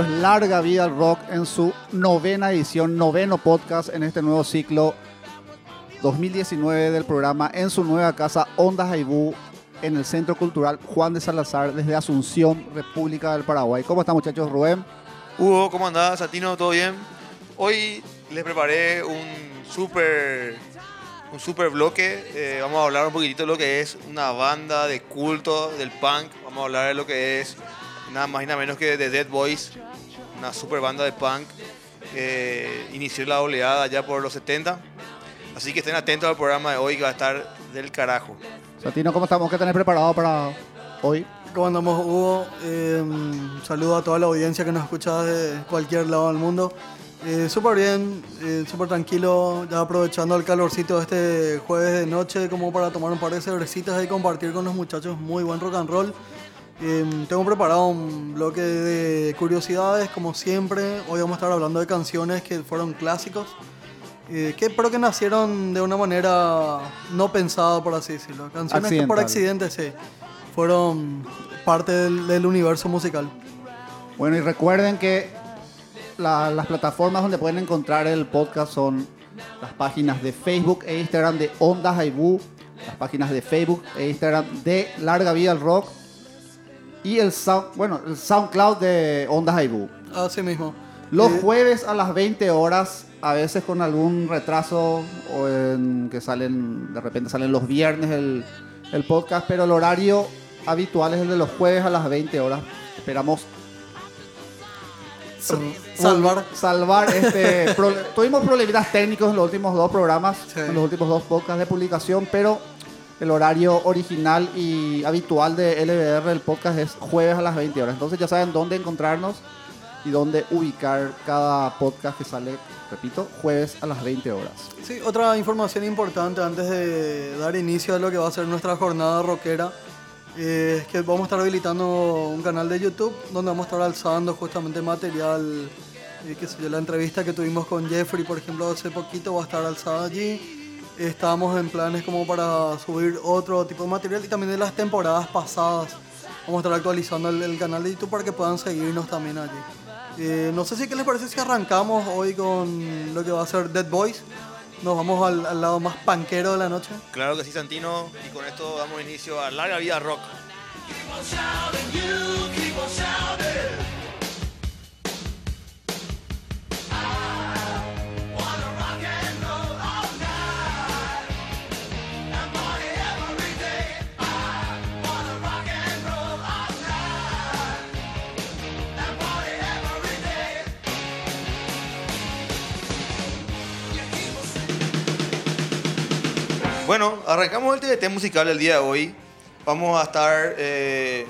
Es Larga Vida al Rock en su novena edición, noveno podcast en este nuevo ciclo 2019 del programa en su nueva casa Ondas Aibú en el Centro Cultural Juan de Salazar desde Asunción, República del Paraguay. ¿Cómo están muchachos? Rubén. Hugo, ¿cómo andás? Satino, ¿todo bien? Hoy les preparé un súper un super bloque. Eh, vamos a hablar un poquitito de lo que es una banda de culto del punk. Vamos a hablar de lo que es nada más y nada menos que de Dead Boys, una super banda de punk. Eh, inició la oleada ya por los 70. Así que estén atentos al programa de hoy que va a estar del carajo. Satino, ¿cómo estamos? ¿Qué tenés preparado para hoy? ¿Cómo andamos, Hugo? Eh, saludo a toda la audiencia que nos escucha de cualquier lado del mundo. Eh, súper bien, eh, súper tranquilo, ya aprovechando el calorcito de este jueves de noche como para tomar un par de cervecitas y compartir con los muchachos muy buen rock and roll. Eh, tengo preparado un bloque de curiosidades, como siempre. Hoy vamos a estar hablando de canciones que fueron clásicos, eh, que, pero que nacieron de una manera no pensada, por así decirlo. Canciones que por accidente, sí, fueron parte del, del universo musical. Bueno, y recuerden que la- las plataformas donde pueden encontrar el podcast son las páginas de Facebook e Instagram de Ondas Aibú, las páginas de Facebook e Instagram de Larga Vida al Rock y el, sound, bueno, el SoundCloud de Ondas Aibú. Así mismo. Los Eh, jueves a las 20 horas, a veces con algún retraso o en que salen, de repente salen los viernes el, el podcast, pero el horario habitual es el de los jueves a las 20 horas. Esperamos Sal- salvar. salvar este pro- tuvimos problemitas técnicos en los últimos dos programas Sí. en los últimos dos podcasts de publicación pero el horario original y habitual de LBR el podcast es jueves a las 20 horas entonces ya saben dónde encontrarnos y dónde ubicar cada podcast que sale repito jueves a las 20 horas Sí, otra información importante antes de dar inicio a lo que va a ser nuestra jornada rockera eh, es que vamos a estar habilitando un canal de YouTube donde vamos a estar alzando justamente material, eh, qué sé yo, la entrevista que tuvimos con Jeffrey, por ejemplo, hace poquito va a estar alzada allí. Estamos en planes como para subir otro tipo de material y también de las temporadas pasadas. Vamos a estar actualizando el, el canal de YouTube para que puedan seguirnos también allí. Eh, no sé si qué les parece si arrancamos hoy con lo que va a ser Dead Boys. Nos vamos al, al lado más panquero de la noche. Claro que sí, Santino. Y con esto damos inicio a Larga Vida Rock. Bueno, arrancamos el TDT musical el día de hoy. Vamos a estar eh,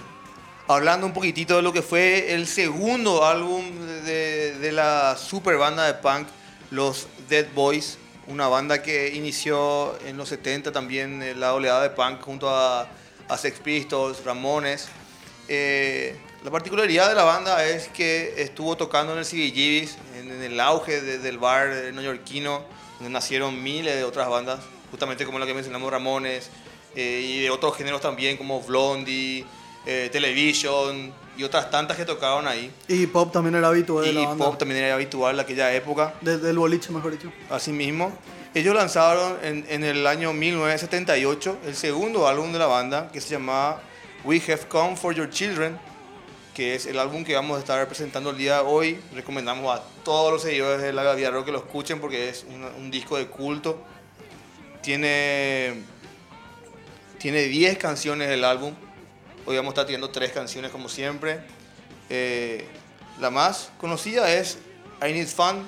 hablando un poquitito de lo que fue el segundo álbum de, la super banda de punk, los Dead Boys. Una banda que inició en los 70 también eh, la oleada de punk junto a, a Sex Pistols, Ramones. Eh, la particularidad de la banda es que estuvo tocando en el CBGB's, en, en el auge de- del bar neoyorquino, donde nacieron miles de otras bandas, justamente como la que mencionamos Ramones, eh, y de otros géneros también como Blondie, eh, Television y otras tantas que tocaron ahí. Y pop también era habitual de Y la banda. pop también era habitual en aquella época. De- del boliche, mejor dicho. Asimismo, ellos lanzaron en, en el año 1978 el segundo álbum de la banda que se llamaba We Have Come for Your Children, que es el álbum que vamos a estar presentando el día de hoy. Recomendamos a todos los seguidores de la Gavia Rock que lo escuchen porque es un, un disco de culto. Tiene, tiene 10 canciones del álbum. Hoy vamos a estar teniendo tres canciones como siempre. Eh, la más conocida es I Need Fun,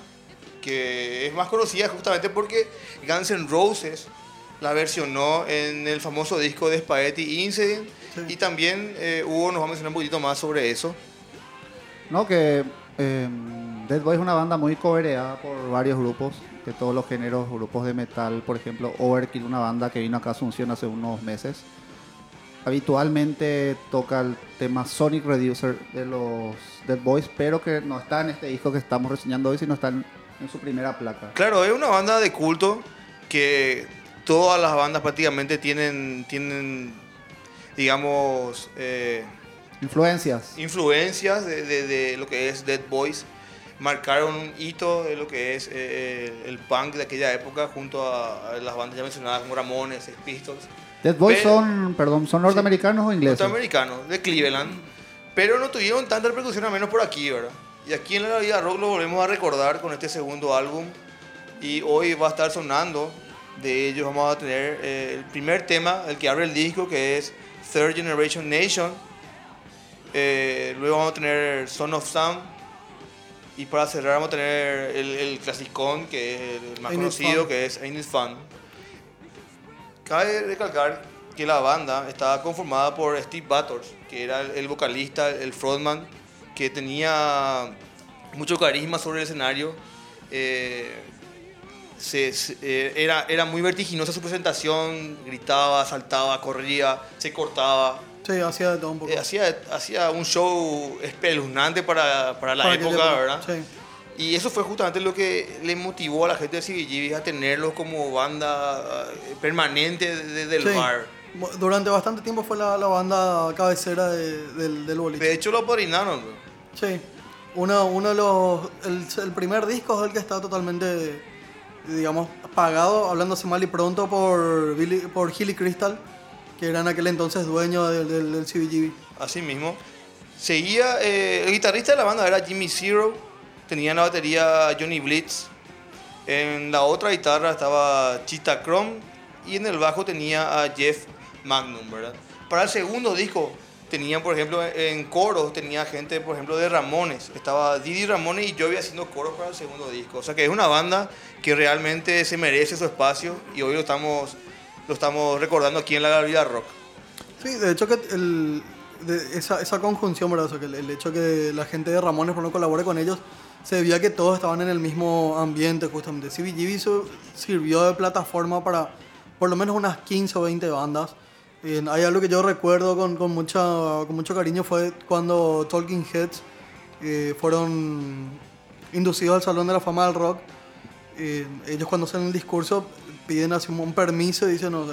que es más conocida justamente porque Guns N' Roses la versionó en el famoso disco de Spaghetti Incident. Sí. Y también eh, Hugo nos va a mencionar un poquito más sobre eso. No que eh, Dead Boy es una banda muy cobereada por varios grupos de todos los géneros grupos de metal por ejemplo Overkill una banda que vino acá a Asunción hace unos meses habitualmente toca el tema Sonic Reducer de los Dead Boys, pero que no está en este disco que estamos reseñando hoy, sino está en, en su primera placa. Claro, es una banda de culto que todas las bandas prácticamente tienen, tienen digamos, eh, Influencias. influencias de, de- de lo que es Dead Boys marcaron un hito de lo que es eh, el punk de aquella época junto a, a las bandas ya mencionadas como Ramones, Sex Pistols, Dead Boys Pero- son, perdón, ¿son norteamericanos o ingleses? norteamericanos de Cleveland, pero no tuvieron tanta repercusión al menos por aquí, ¿verdad? Y aquí en la vida rock lo volvemos a recordar con este segundo álbum y hoy va a estar sonando. De ellos vamos a tener eh, el primer tema, el que abre el disco, que es Third Generation Nation. Eh, luego vamos a tener Son of Sam. Y para cerrar vamos a tener el, el clasicón, que es el más Ain't conocido, que es Ain't It Fun. Cabe recalcar que la banda estaba conformada por Steve Batters, que era el, el vocalista, el frontman, que tenía mucho carisma sobre el escenario. Eh, se- se- eh, era, era muy vertiginosa su presentación, gritaba, saltaba, corría, se cortaba. Sí, hacía de todo un poco. Eh, hacía, hacía un show espeluznante para, para la Para época, ¿verdad? Sí. Y eso fue justamente lo que le motivó a la gente de CBGB a tenerlos como banda eh, permanente de- del Sí. bar. Durante bastante tiempo fue la, la banda cabecera de- del, del boliche. De hecho, lo apadrinaron. Sí. Uno, uno de los. El, el primer disco es el que está totalmente, digamos, pagado, hablándose mal y pronto por, Billy, por Hilly Crystal, que era en aquel entonces dueño del, del, del CBGB. Así mismo. Seguía, eh, el guitarrista de la banda era Jimmy Zero, tenía en la batería Johnny Blitz, en la otra guitarra estaba Chita Chrome y en el bajo tenía a Jeff Magnum, ¿verdad? Para el segundo disco tenían, por ejemplo, en coros tenía gente, por ejemplo, de Ramones, estaba Didi Ramones y yo había haciendo coros para el segundo disco, o sea que es una banda que realmente se merece su espacio y hoy lo estamos, lo estamos recordando aquí en la Galería Rock. Sí, de hecho que el, de esa, esa conjunción, ¿verdad? O sea, que el, el hecho que la gente de Ramones no colabore con ellos, se debía que todos estaban en el mismo ambiente justamente. CBGB sirvió de plataforma para por lo menos unas 15 o 20 bandas. Eh, hay algo que yo recuerdo con, con, mucha, con mucho cariño fue cuando Talking Heads eh, fueron inducidos al Salón de la Fama del Rock. Eh, ellos cuando hacen el discurso piden así un permiso y dicen, no,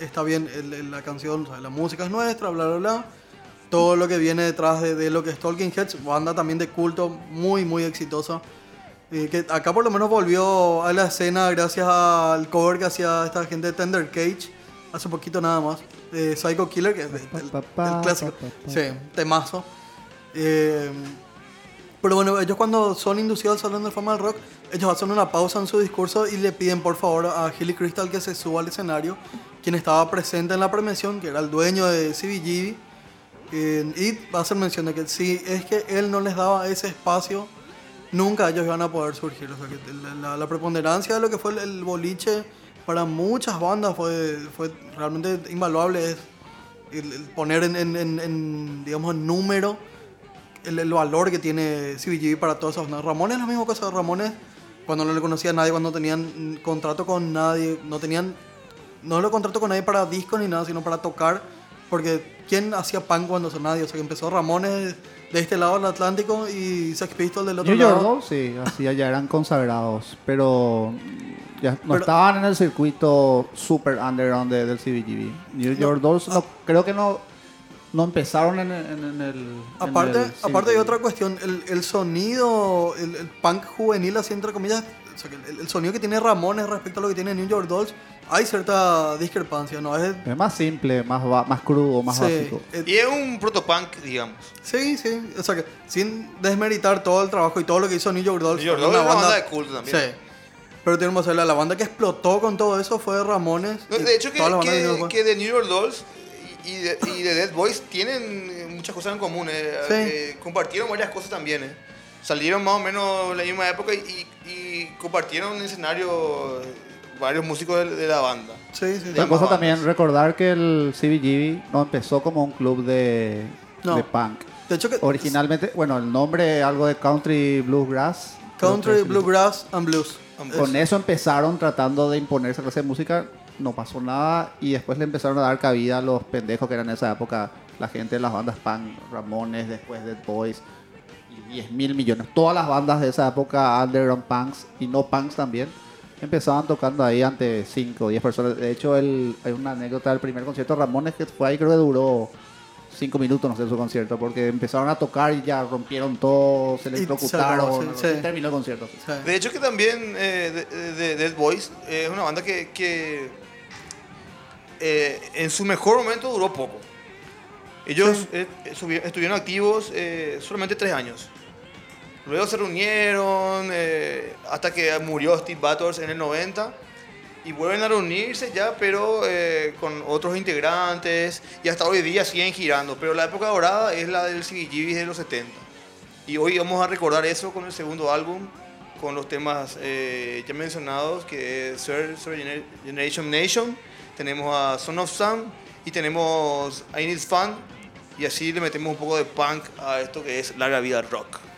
está bien, la canción, la música es nuestra, bla, bla, bla. Todo lo que viene detrás de, de lo que es Talking Heads, banda también de culto, muy, muy exitosa. Eh, que acá por lo menos volvió a la escena gracias al cover que hacía esta gente de Tender Cage, hace poquito nada más, de Psycho Killer, que es el, el- el clásico. Sí, temazo. Eh, pero bueno, ellos cuando son inducidos al Salón de Fama del Rock, ellos hacen una pausa en su discurso y le piden por favor a Hilly Crystal que se suba al escenario, quien estaba presente en la premiación, que era el dueño de CBGB, eh, y va a hacer mención de que si es que él no les daba ese espacio, nunca ellos iban a poder surgir. O sea, que la, la- preponderancia de lo que fue el, el boliche para muchas bandas fue, fue realmente invaluable. Es el, el poner en- en- en, digamos, en número el, el valor que tiene CBGB para todas esas bandas. Ramones es la misma cosa. Ramones, cuando no le conocía a nadie, cuando tenían mm, contrato con nadie, no tenían, no lo contrato con nadie para discos ni nada, sino para tocar. Porque ¿quién hacía pan cuando son nadie? O sea, que empezó Ramones de este lado del Atlántico y Sex Pistols del otro New York lado. Dolls, sí, así ya eran consagrados, pero ya no Pero- estaban en el circuito super underground de- del CBGB. New York Dolls no, creo que no, no empezaron en, el- en- en el... en Aparte, el aparte hay otra cuestión, el, el sonido, el, el punk juvenil, así entre comillas, o sea, que el, el sonido que tiene Ramones respecto a lo que tiene New York Dolls, hay cierta discrepancia, ¿no? Es, Es más simple, más, más crudo, más sí, básico. Y es un protopunk, digamos. sí, sí, o sea que sin desmeritar todo el trabajo y todo lo que hizo New York Dolls. New York Dolls es una banda de culto también. Sí. Pero tenemos que la banda que explotó con todo eso fue Ramones. No, de hecho, que, que, que de New York Dolls y de, y de Dead Boys tienen eh, muchas cosas en común. eh, Sí. eh, compartieron varias cosas también. eh. Salieron más o menos en la misma época y, y compartieron en escenario eh, varios músicos de, de la banda. Sí, sí. Otra cosa bandas. también, recordar que el CBGB no empezó como un club de, No. de punk. De hecho que Originalmente, bueno, el nombre algo de country bluegrass. Country, Bluegrass and Blues. Con eso empezaron tratando de imponer esa clase de música, no pasó nada y después le empezaron a dar cabida a los pendejos que eran en esa época, la gente de las bandas Pan, Ramones, después Dead Boys, y 10 mil millones. Todas las bandas de esa época, underground punks y no punks también, empezaban tocando ahí ante 5 o 10 personas. De hecho, el, hay una anécdota del primer concierto Ramones que fue ahí, creo que duró 5 minutos, no sé, su concierto, porque empezaron a tocar y ya rompieron todo, se electrocutaron, sí, sí, terminó el concierto. De hecho, que también eh, Dead Boys eh, es una banda que, que eh, en su mejor momento duró poco. Ellos sí. eh, eh estuvieron activos eh, solamente tres años. Luego se reunieron eh, hasta que murió Steve Batters en el 90 y vuelven a reunirse ya, pero eh, con otros integrantes y hasta hoy día siguen girando. Pero la época dorada es la del CBGB de los 70. Y hoy vamos a recordar eso con el segundo álbum, con los temas ya mencionados, que es Generation Nation tenemos a Son of Sam y tenemos a Need Fun. Y así le metemos un poco de punk a esto que es Larga Vida Rock.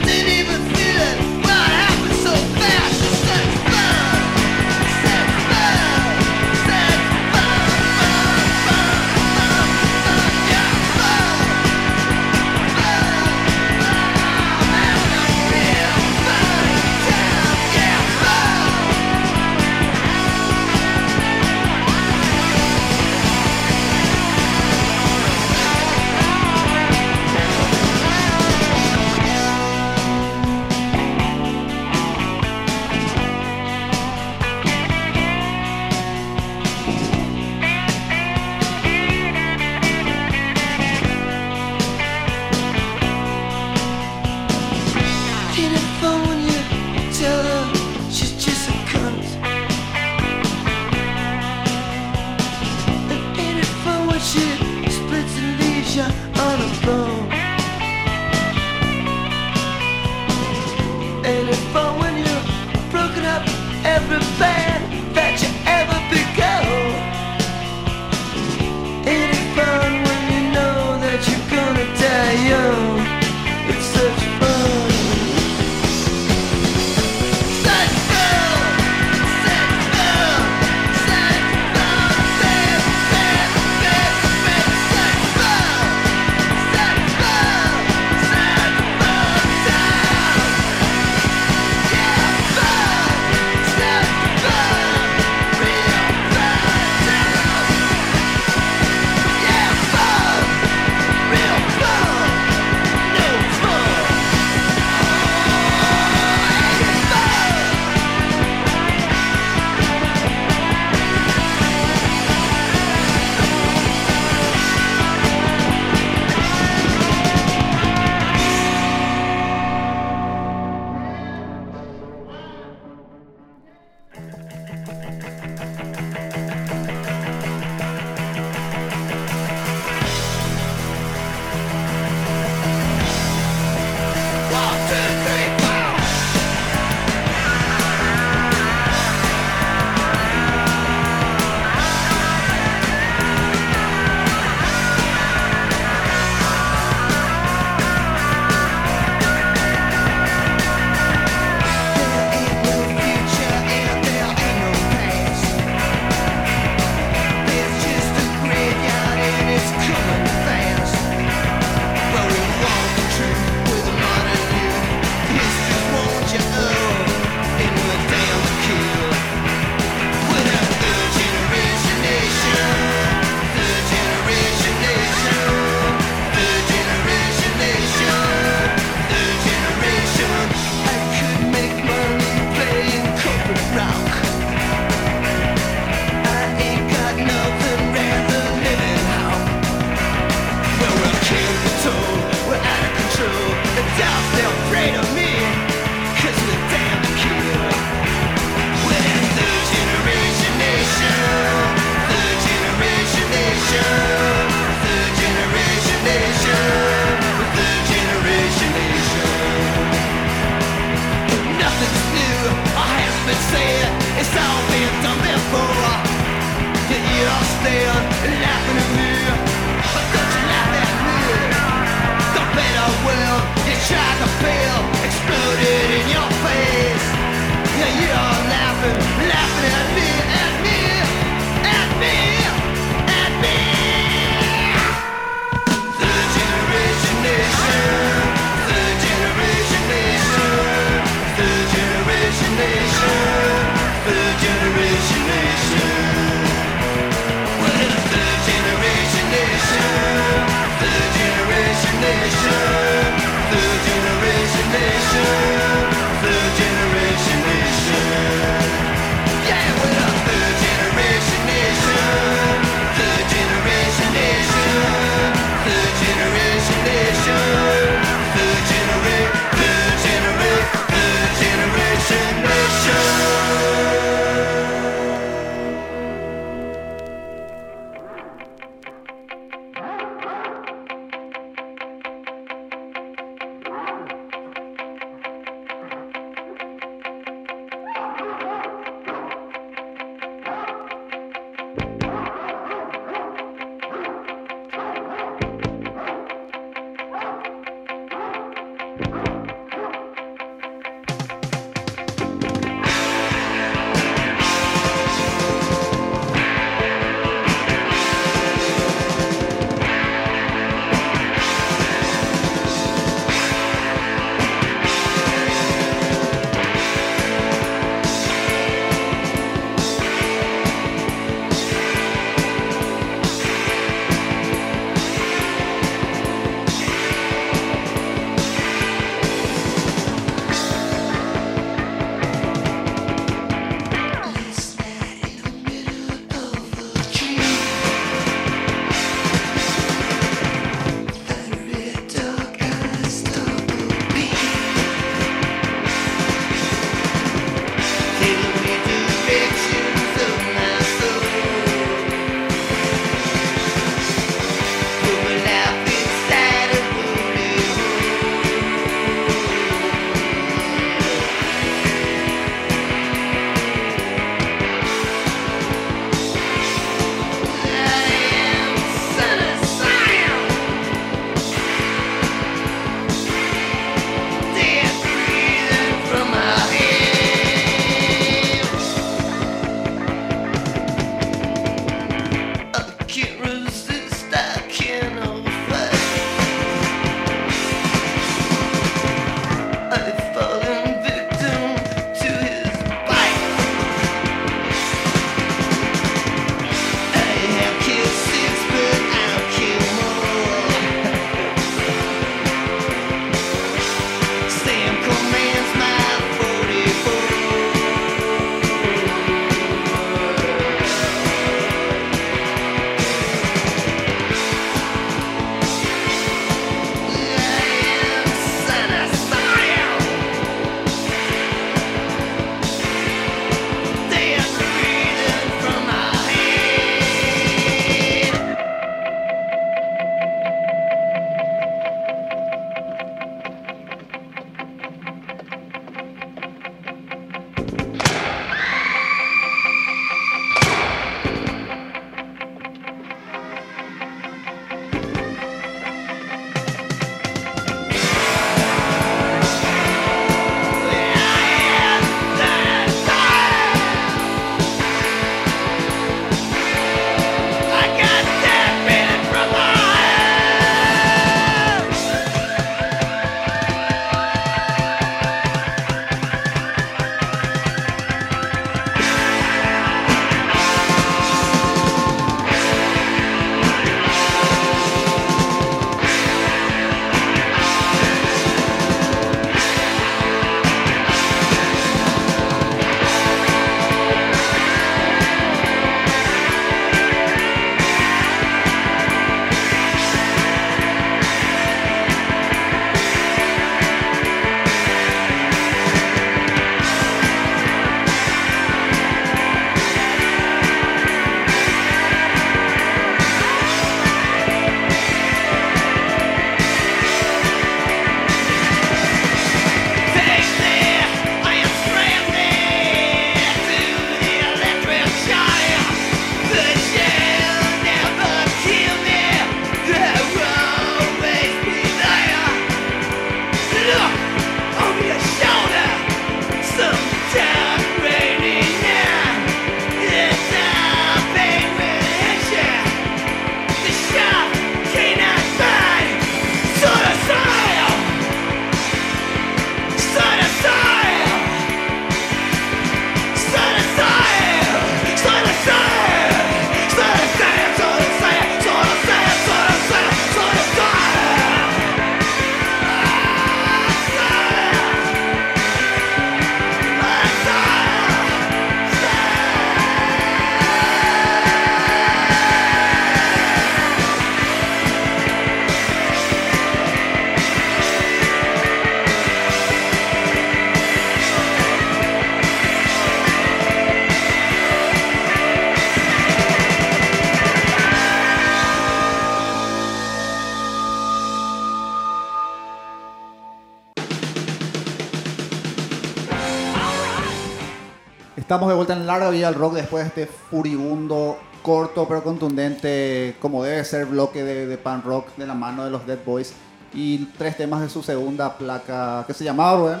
Estamos de vuelta en Larga Vida al Rock después de este furibundo, corto pero contundente, como debe ser, bloque de, de pan rock de la mano de los Dead Boys. Y tres temas de su segunda placa, que se llamaba, Rubén.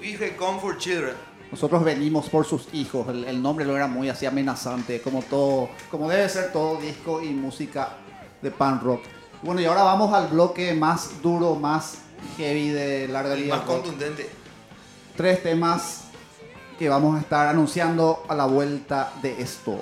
We have come for children. Nosotros venimos por sus hijos. El, el nombre lo era muy así amenazante, como todo, como debe ser todo disco y música de pan rock. Bueno, y ahora vamos al bloque más duro, más heavy de Larga Vida más Rock. contundente. tres temas que vamos a estar anunciando a la vuelta de esto.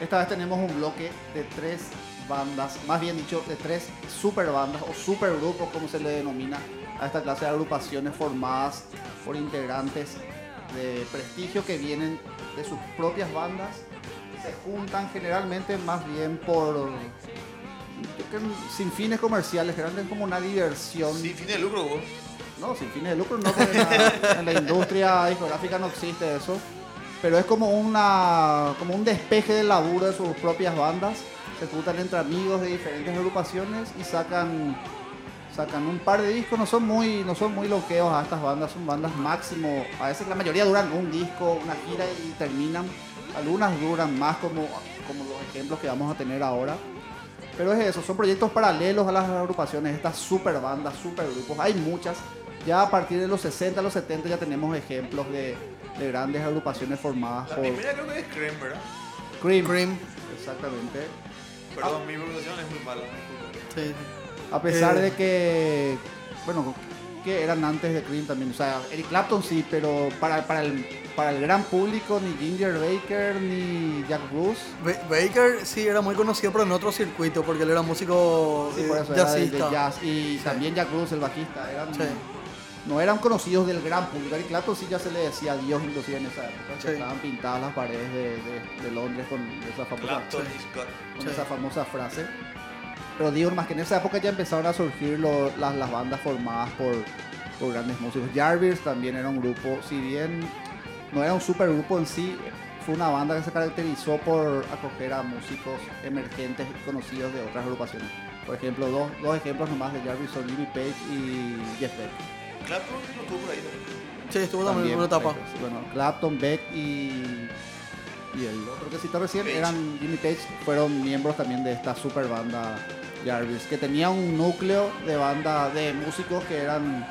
Esta vez tenemos un bloque de tres bandas, más bien dicho, de tres super bandas o super grupos, como se le denomina a esta clase de agrupaciones formadas por integrantes de prestigio que vienen de sus propias bandas. Se juntan generalmente más bien por sin fines comerciales, generalmente como una diversión. Sin fin de lucro, vos. No, sin fines de lucro no, porque en la, en la industria discográfica no existe eso. Pero es como una como un despeje del laburo de sus propias bandas. Se juntan entre amigos de diferentes agrupaciones y sacan sacan un par de discos. No son muy no son muy loqueos a estas bandas, son bandas máximo. A veces la mayoría duran un disco, una gira y terminan. Algunas duran más como como los ejemplos que vamos a tener ahora. Pero es eso, son proyectos paralelos a las agrupaciones, estas super bandas, super grupos. Hay muchas. Ya a partir de los 60, los 70 ya tenemos ejemplos de, de grandes agrupaciones formadas La por primera creo que es Cream, ¿verdad? Cream. Cream. Exactamente. Perdón, mi pronunciación es muy mala. Sí. A pesar Eh. de que, bueno, que eran antes de Cream también. O sea, Eric Clapton sí, pero para, para, el, para el gran público, ni Ginger Baker, ni Jack Bruce. Ba- Baker sí era muy conocido, pero en otro circuito, porque él era músico Sí, eh, por eso era de, de jazzista. jazz. Y también Jack Bruce, el bajista. Eran, Sí. No eran conocidos del gran público. Clapton sí ya se le decía Dios inclusive en esa época. que Sí. Estaban pintadas las paredes de, de- de Londres con esa famosa, con Sí. esa famosa frase. Pero digo más que en esa época ya empezaron a surgir lo- las, las bandas formadas por, por grandes músicos. Jarvis también era un grupo, si bien no era un super grupo en sí, fue una banda que se caracterizó por acoger a músicos emergentes y conocidos de otras agrupaciones. Por ejemplo, dos, dos ejemplos nomás de Jarvis son Jimmy Page y Jeff Beck. Clapton no estuvo por ahí. ¿no? Sí, estuvo también en una etapa. Beck, Bueno, Clapton, Beck y, y el otro que cité recién Page. eran Jimmy Page, fueron miembros también de esta super banda Jarvis, que tenía un núcleo de banda de músicos que eran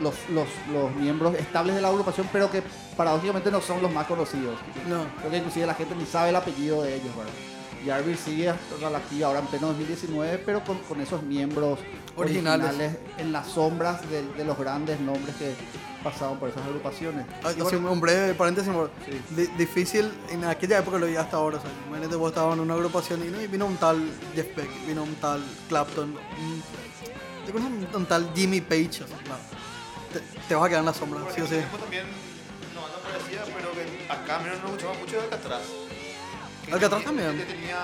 los, los, los miembros estables de la agrupación, pero que paradójicamente no son los más conocidos. No. Creo que inclusive la gente ni sabe el apellido de ellos, ¿verdad? Jarvis sigue hasta la activa ahora en pleno 2019, pero con, con esos miembros Originales. originales, en las sombras de, de los grandes nombres que pasaban por esas agrupaciones. Ah, bueno, un breve paréntesis. Sí. Di- difícil, en aquella época lo vi hasta ahora. O sea, imagínate, vos estabas en una agrupación y, ¿no? y vino un tal Jeff Beck, vino un tal Clapton, un, un, un tal Jimmy Page. o sea, no. te, te vas a quedar en la sombra, sí o sí. también no anda parecida, pero que acá menos nos escuchaba mucho de Alcatraz. Que Alcatraz tenía- también. que tenía,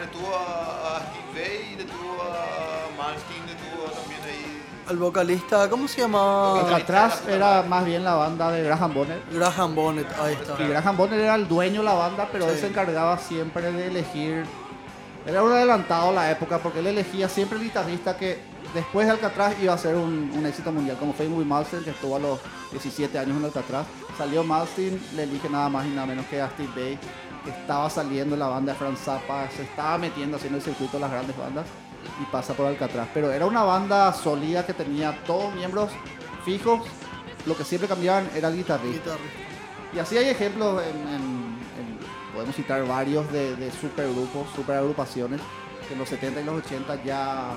le tuvo a, a Steve Vai, le tuvo a Malmsteen, le tuvo también ahí. Al vocalista, ¿cómo se llama? Alcatraz era más bien la banda de Graham Bonnet. Graham Bonnet, ahí está. Y Graham Bonnet era el dueño de la banda, pero él Sí. se encargaba siempre de elegir. Era un adelantado a la época porque él elegía siempre el guitarrista que después de Alcatraz iba a ser un, un éxito mundial, como fue Ingrid Malmsteen, que estuvo a los 17 años en Alcatraz. Salió Malmsteen, le elige nada más y nada menos que a Steve Bay, estaba saliendo en la banda de Franz Zappa, se estaba metiendo haciendo el circuito de las grandes bandas y pasa por Alcatraz. Pero era una banda sólida que tenía todos miembros fijos, lo que siempre cambiaban era el guitarrista. Guitarrista. Y así hay ejemplos, en, en- en- podemos citar varios de, de supergrupos, superagrupaciones, que en los 70 y los 80 ya,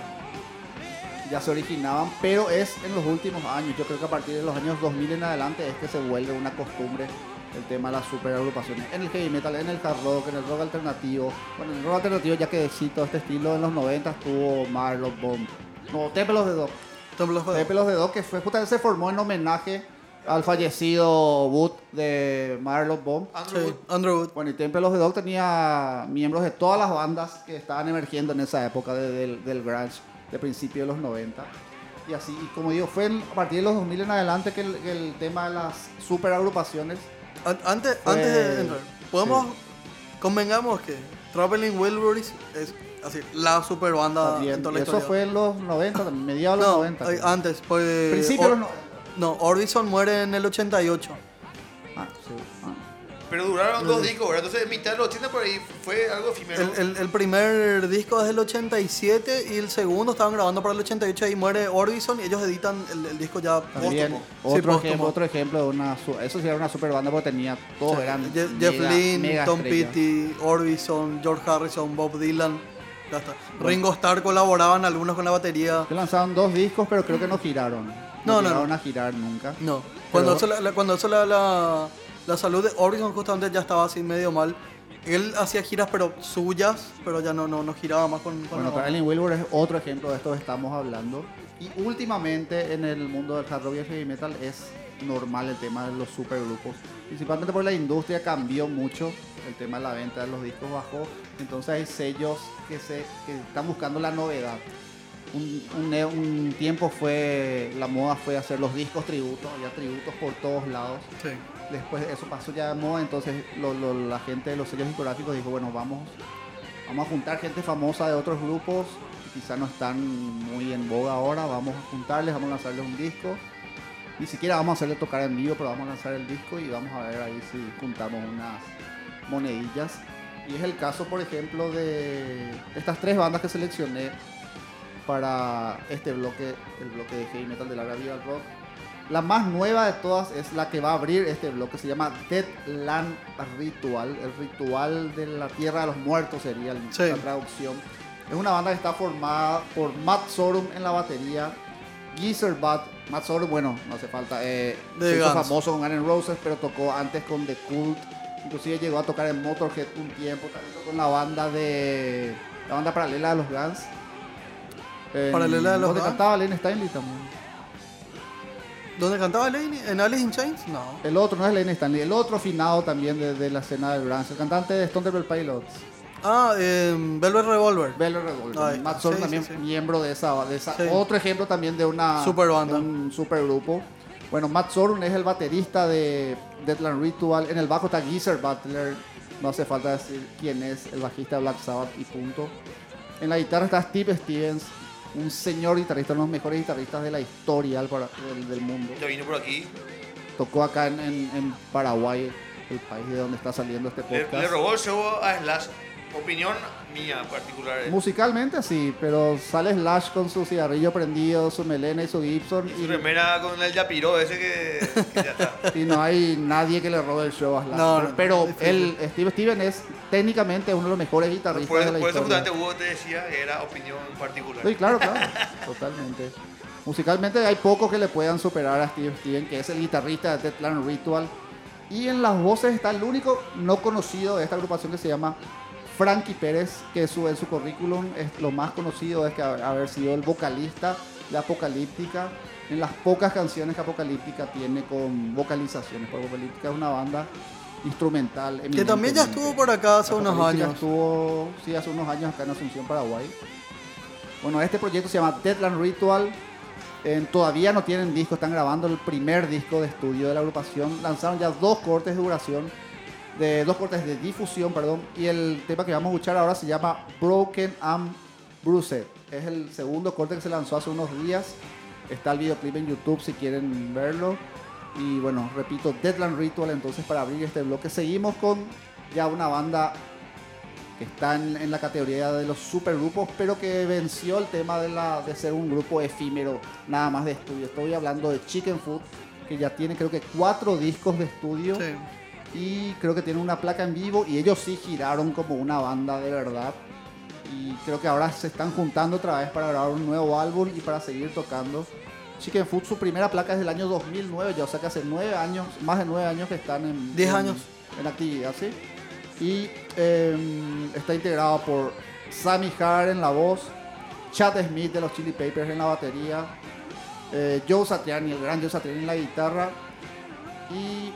ya se originaban, pero es en los últimos años, yo creo que a partir de los años 2000 en adelante es que se vuelve una costumbre el tema de las superagrupaciones. En el heavy metal, en el hard rock, en el rock alternativo, bueno, en el rock alternativo ya que cito este estilo en los 90 tuvo Marlock Bomb, no, Temple of the Dog. Temple of the- Pepe Los Dedos, que fue justamente se formó en homenaje al fallecido Wood de Marlon Bomb. Andrew Sí, Wood. Andrew Wood. Bueno, y Temple of the Dog tenía miembros de todas las bandas que estaban emergiendo en esa época de- del, del grunge, de principios de los 90. Y así, y como digo, fue a partir de los 2000 en adelante que el, que el tema de las super agrupaciones An- Antes, Fue- antes de entrar, podemos, convengamos que Traveling Wilburys es así, la super banda en toda la eso historia. fue en los 90, también, mediados de los no, 90. eh, antes, pues. Principios de los 90. No, Orbison muere en el 88. Ah, sí. Ah. Pero duraron dos discos, ¿verdad? Entonces, mitad de los 80 por ahí fue algo efímero. El, el- el primer disco es del 87 y el segundo estaban grabando para el 88 y muere Orbison y ellos editan el, el disco ya También póstumo. Otro, ejemplo, otro ejemplo de una... Eso sí era una super banda porque tenía... Todos Sí, eran Je- Jeff mega- Lynne, mega Tom. Petty, Orbison, George Harrison, Bob Dylan. Ya está. Ringo Starr colaboraban algunos con la batería. Que lanzaron dos discos, pero creo que no giraron. No, no, llegaron no. a girar nunca. No. Cuando Pero- eso, la, la- cuando eso la, la, la salud de Orbison justamente ya estaba así medio mal. Él hacía giras pero suyas, pero ya no, no, no giraba más con, con Bueno, Traveling Wilbur es otro ejemplo de esto que estamos hablando. Y últimamente en el mundo del hard rock y heavy metal es normal el tema de los supergrupos. Principalmente porque la industria cambió mucho. El tema de la venta de los discos bajó. Entonces hay sellos que, se, que están buscando la novedad. Un, un un tiempo fue, la moda fue hacer los discos tributos, había tributos por todos lados. Sí. Después eso pasó ya de moda, entonces la gente de los sellos discográficos dijo, bueno, vamos, vamos a juntar gente famosa de otros grupos que quizá no están muy en boga ahora, vamos a juntarles, vamos a lanzarles un disco. Ni siquiera vamos a hacerle tocar en vivo, pero vamos a lanzar el disco y vamos a ver ahí si juntamos unas monedillas. Y es el caso, por ejemplo, de estas tres bandas que seleccioné para este bloque, el bloque de heavy metal de la Revival Rock. La más nueva de todas es la que va a abrir este bloque, se llama Deadland Ritual, el ritual de la tierra de los muertos sería el- Sí. la traducción. Es una banda que está formada por Matt Sorum en la batería, Geezer Butt, Matt Sorum, bueno, no hace falta, eh, se hizo famoso con Guns N' Roses, pero tocó antes con The Cult, inclusive llegó a tocar en Motorhead un tiempo, también tocó en la banda de, la banda paralela de los Guns. En- Paralela de los Guns. cantaba Lane Stanley también. ¿Dónde cantaba Laney? ¿En Alice in Chains? No. El otro, no es Lane Stanley, el otro finado también de, de la escena del Grunge, el cantante de Stone Temple Pilots, Ah, eh, Velvet Revolver. Velvet Revolver. Ahí Matt Sorum sí, también sí, sí. miembro de esa, de esa otro ejemplo también de una Super banda. de un super grupo. Bueno, Matt Sorum es el baterista de Deadland Ritual, en el bajo está Geezer Butler, no hace falta decir quién es el bajista de Black Sabbath y punto. En la guitarra está Steve Stevens, un señor guitarrista, uno de los mejores guitarristas de la historia del, mundo. Ya vino por aquí. Tocó acá en, en- en Paraguay, el país de donde está saliendo este Le, podcast. le robó el show a Slash. Opinión mía particular. Musicalmente sí, pero sale Slash con su cigarrillo prendido, su melena y su Gibson Su y, remera con el yapiro ese que, que ya está. y no hay nadie que le robe el show a Slash. No, pero no, pero el Steve Steven es técnicamente uno de los mejores guitarristas Por, de la por eso historia. justamente Hugo te decía que era opinión particular. Sí, claro, claro, totalmente. Musicalmente hay pocos que le puedan superar a Steve Steven, que es el guitarrista de Deadland Ritual. Y en las voces está el único no conocido de esta agrupación que se llama Frankie Pérez, que su, en su currículum es lo más conocido es que haber, sido el vocalista de Apocalíptica. En las pocas canciones que Apocalíptica tiene con vocalizaciones, porque Apocalíptica es una banda instrumental. Que también ya estuvo por acá hace unos años. Estuvo, sí, hace unos años acá en Asunción, Paraguay. Bueno, este proyecto se llama Deadland Ritual. Eh, todavía no tienen disco, están grabando el primer disco de estudio de la agrupación. Lanzaron ya dos cortes de duración, de dos cortes de difusión, perdón. Y el tema que vamos a escuchar ahora se llama Broken and Bruised. Es el segundo corte que se lanzó hace unos días. Está el videoclip en YouTube si quieren verlo. Y bueno, repito, Deadland Ritual. Entonces, para abrir este bloque, seguimos con ya una banda que está en, en la categoría de los supergrupos, pero que venció el tema de, la, de ser un grupo efímero, nada más de estudio. Estoy hablando de Chicken Food, que ya tiene creo que cuatro discos de estudio Sí. Y creo que tiene una placa en vivo y ellos sí giraron como una banda de verdad. Y creo que ahora se están juntando otra vez para grabar un nuevo álbum y para seguir tocando. Chicken Food, su primera placa es del año 2009, ya o sea que hace nueve años, más de nueve años que están en... Diez en- años. En actividad, sí. Y eh, está integrado por Sammy Hart en la voz, Chad Smith de los Chili Papers en la batería, eh, Joe Satriani, el gran Joe Satriani en la guitarra, y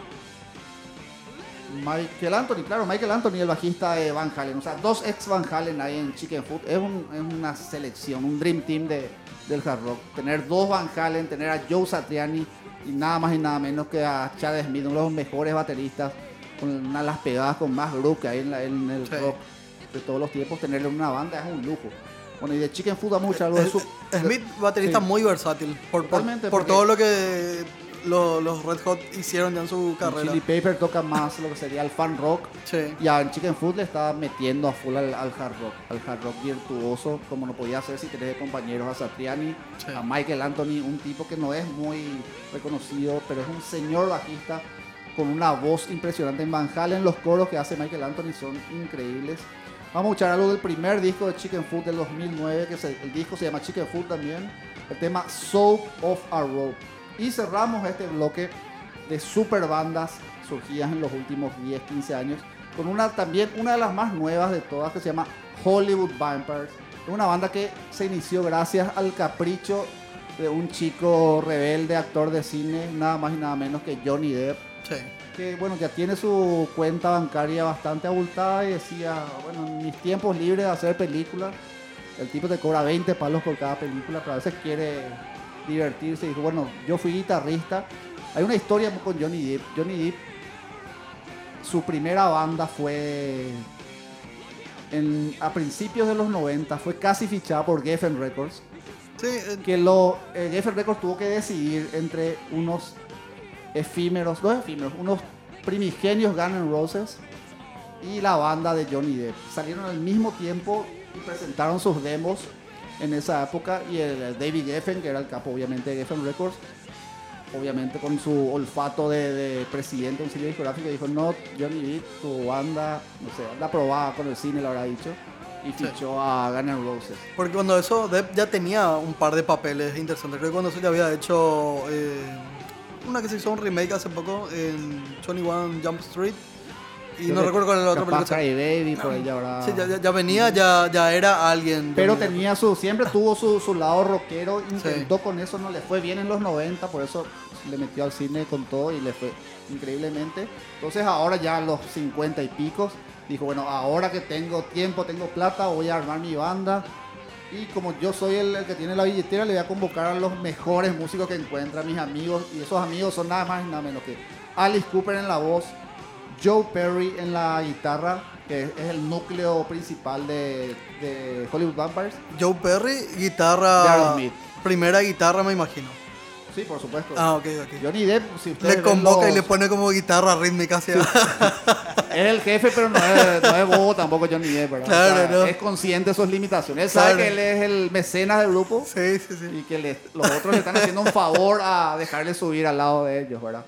Michael Anthony, claro, Michael Anthony, el bajista de Van Halen. O sea, dos ex Van Halen ahí en Chicken Food. Es, un- es una selección, un dream team de, del hard rock. Tener dos Van Halen, tener a Joe Satriani y nada más y nada menos que a Chad Smith, uno de los mejores bateristas, con una de las pegadas con más groove que hay en, la- en el Sí. rock de todos los tiempos. Tenerle una banda es un lujo. Bueno, y de Chicken Food a escuchar algo de Eh, su... eh, Smith, baterista Sí. muy versátil. Por, por, por todo lo que lo- los Red Hot hicieron ya en su carrera. Chili Paper toca más lo que sería el fan rock. Sí. Y en Chicken Food le está metiendo a full al, al hard rock, al hard rock virtuoso, como no podía hacer si tenés compañeros a Satriani, Sí. a Michael Anthony, un tipo que no es muy reconocido, pero es un señor bajista con una voz impresionante en Van Halen. Los coros que hace Michael Anthony son increíbles. Vamos a escuchar algo del primer disco de Chicken Food del 2009, que se- el disco se llama Chicken Food también, el tema Soul of a Rope. Y cerramos este bloque de super bandas surgidas en los últimos 10, 15 años, con una también, una de las más nuevas de todas, que se llama Hollywood Vampires. Es una banda que se inició gracias al capricho de un chico rebelde, actor de cine, nada más y nada menos que Johnny Depp Sí. que bueno, ya tiene su cuenta bancaria bastante abultada y decía, bueno, en mis tiempos libres de hacer películas, el tipo te cobra 20 palos por cada película, pero a veces quiere divertirse y dijo, bueno, yo fui guitarrista. Hay una historia con Johnny Depp. Johnny Depp, su primera banda fue en- a principios de los 90, fue casi fichada por Geffen Records Sí, eh, que lo eh, Geffen Records tuvo que decidir entre unos efímeros, no efímeros, unos primigenios Guns N' Roses y la banda de Johnny Depp. Salieron al mismo tiempo y presentaron sus demos en esa época y el, David Geffen, que era el capo obviamente de Geffen Records, obviamente con su olfato de, de presidente de un sello discográfico, dijo, no, Johnny Depp, tu banda, no sé, anda probada con el cine, lo habrá dicho, y Sí. fichó a Guns N' Roses. porque cuando eso, Depp ya tenía un par de papeles interesantes. Creo que cuando eso ya había hecho eh, una que se hizo un remake hace poco en 21 Jump Street. Y no recuerdo cuál era la otra capaz película. Cry Baby, por ahí ya habrá... Sí, ya, ya- ya venía, ya, ya era alguien. Pero tenía su, siempre tuvo su, su lado rockero, intentó con eso, no le fue bien en los 90, por eso le metió al cine con todo y le fue increíblemente. Entonces ahora ya a los 50 y picos, dijo, bueno, ahora que tengo tiempo, tengo plata, voy a armar mi banda. Y como yo soy el, el que tiene la billetera, le voy a convocar a los mejores músicos que encuentra, mis amigos. Y esos amigos son nada más y nada menos que Alice Cooper en la voz, Joe Perry en la guitarra, que es el núcleo principal de, de Hollywood Vampires. Joe Perry, guitarra. Primera guitarra, me imagino. Sí, por supuesto. Ah, ok, ok. Johnny Depp, si ustedes Le convoca y le pone como guitarra rítmica hacia. Es el jefe, pero no es, no es bobo tampoco Johnny Depp, ¿verdad? Claro, O sea, no. Es consciente de sus limitaciones. Él sabe Claro. que él es el mecenas del grupo sí, sí, sí. y que le- los otros le están haciendo un favor a dejarle subir al lado de ellos, ¿verdad?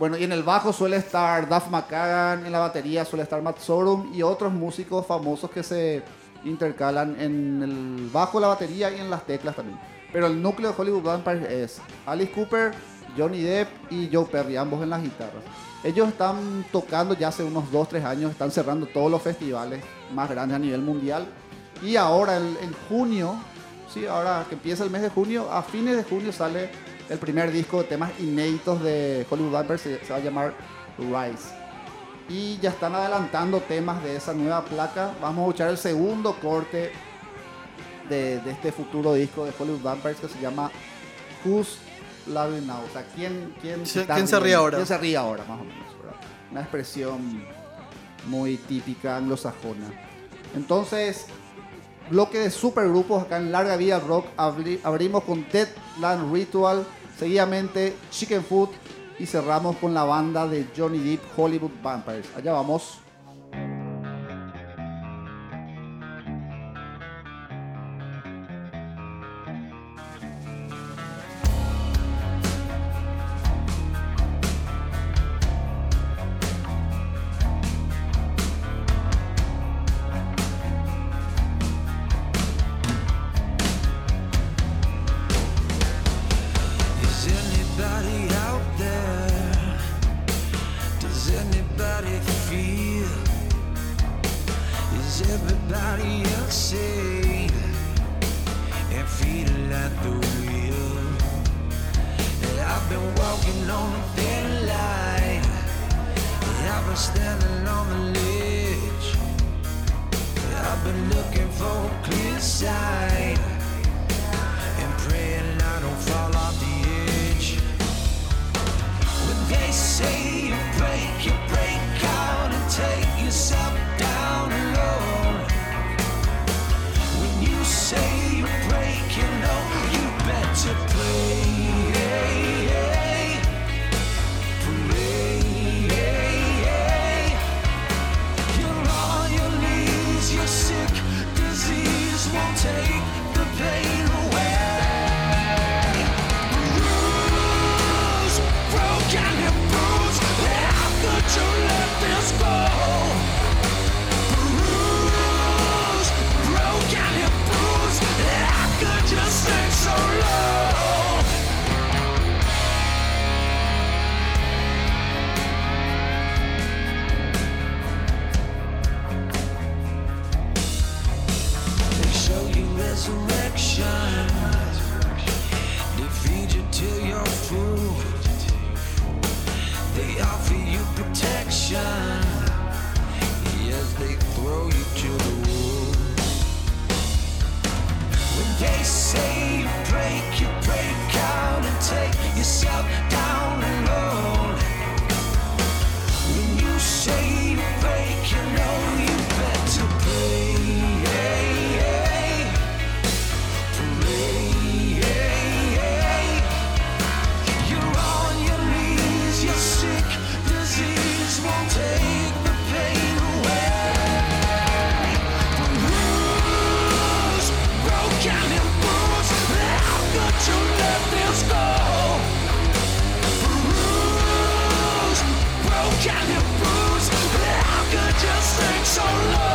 Bueno, y en el bajo suele estar Duff McKagan, en la batería suele estar Matt Sorum y otros músicos famosos que se intercalan en el bajo, la batería y en las teclas también. Pero el núcleo de Hollywood Vampires es Alice Cooper, Johnny Depp y Joe Perry, ambos en las guitarras. Ellos están tocando ya hace unos 2-3 años, están cerrando todos los festivales más grandes a nivel mundial. Y ahora, en junio, sí, ahora que empieza el mes de junio, a fines de junio sale el primer disco de temas inéditos de Hollywood Vampires, se, se va a llamar Rise. Y ya están adelantando temas de esa nueva placa. Vamos a escuchar el segundo corte de, de este futuro disco de Hollywood Vampires que se llama Who's Laughing Now. O sea, ¿quién, quién, Sí, está ¿quién se ríe ahora? ¿Quién se ríe ahora, más o menos? ¿verdad? Una expresión muy típica anglosajona. Entonces, bloque de supergrupos acá en Larga Vida Rock. Abri- abrimos con Deadland Ritual, seguidamente Chicken Food y cerramos con la banda de Johnny Depp, Hollywood Vampires. Allá vamos. Everybody else and feeling at the wheel? I've been walking on a thin line. I've been standing on the ledge. I've been looking for a clear sight and praying I don't fall off the edge. When they say you break, you protection. Yes, they throw you to the say you break, you break out and take yourself down so long.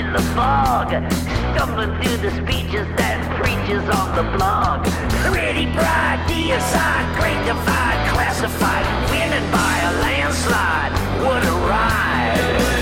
in the fog, stumbling through the speeches that preaches on the blog. Pretty pride, deicide, great divide, classified, winning by a landslide. What a ride!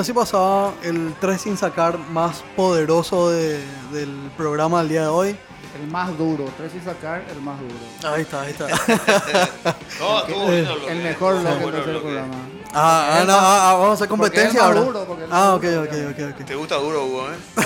Bueno, así pasaba el 3 sin sacar más poderoso de- del programa del día de hoy. El más duro. Tres y sacar, el más duro. Ahí está, ahí está. No, estuvo bonito bloque, El mejor estuvo bloque del tercer bloque. programa. Ah, ah, no, ah, ah, vamos a hacer competencia ahora. duro, ah, ok, duro, ok, ok, ok. Te gusta duro, Hugo, ¿eh? No,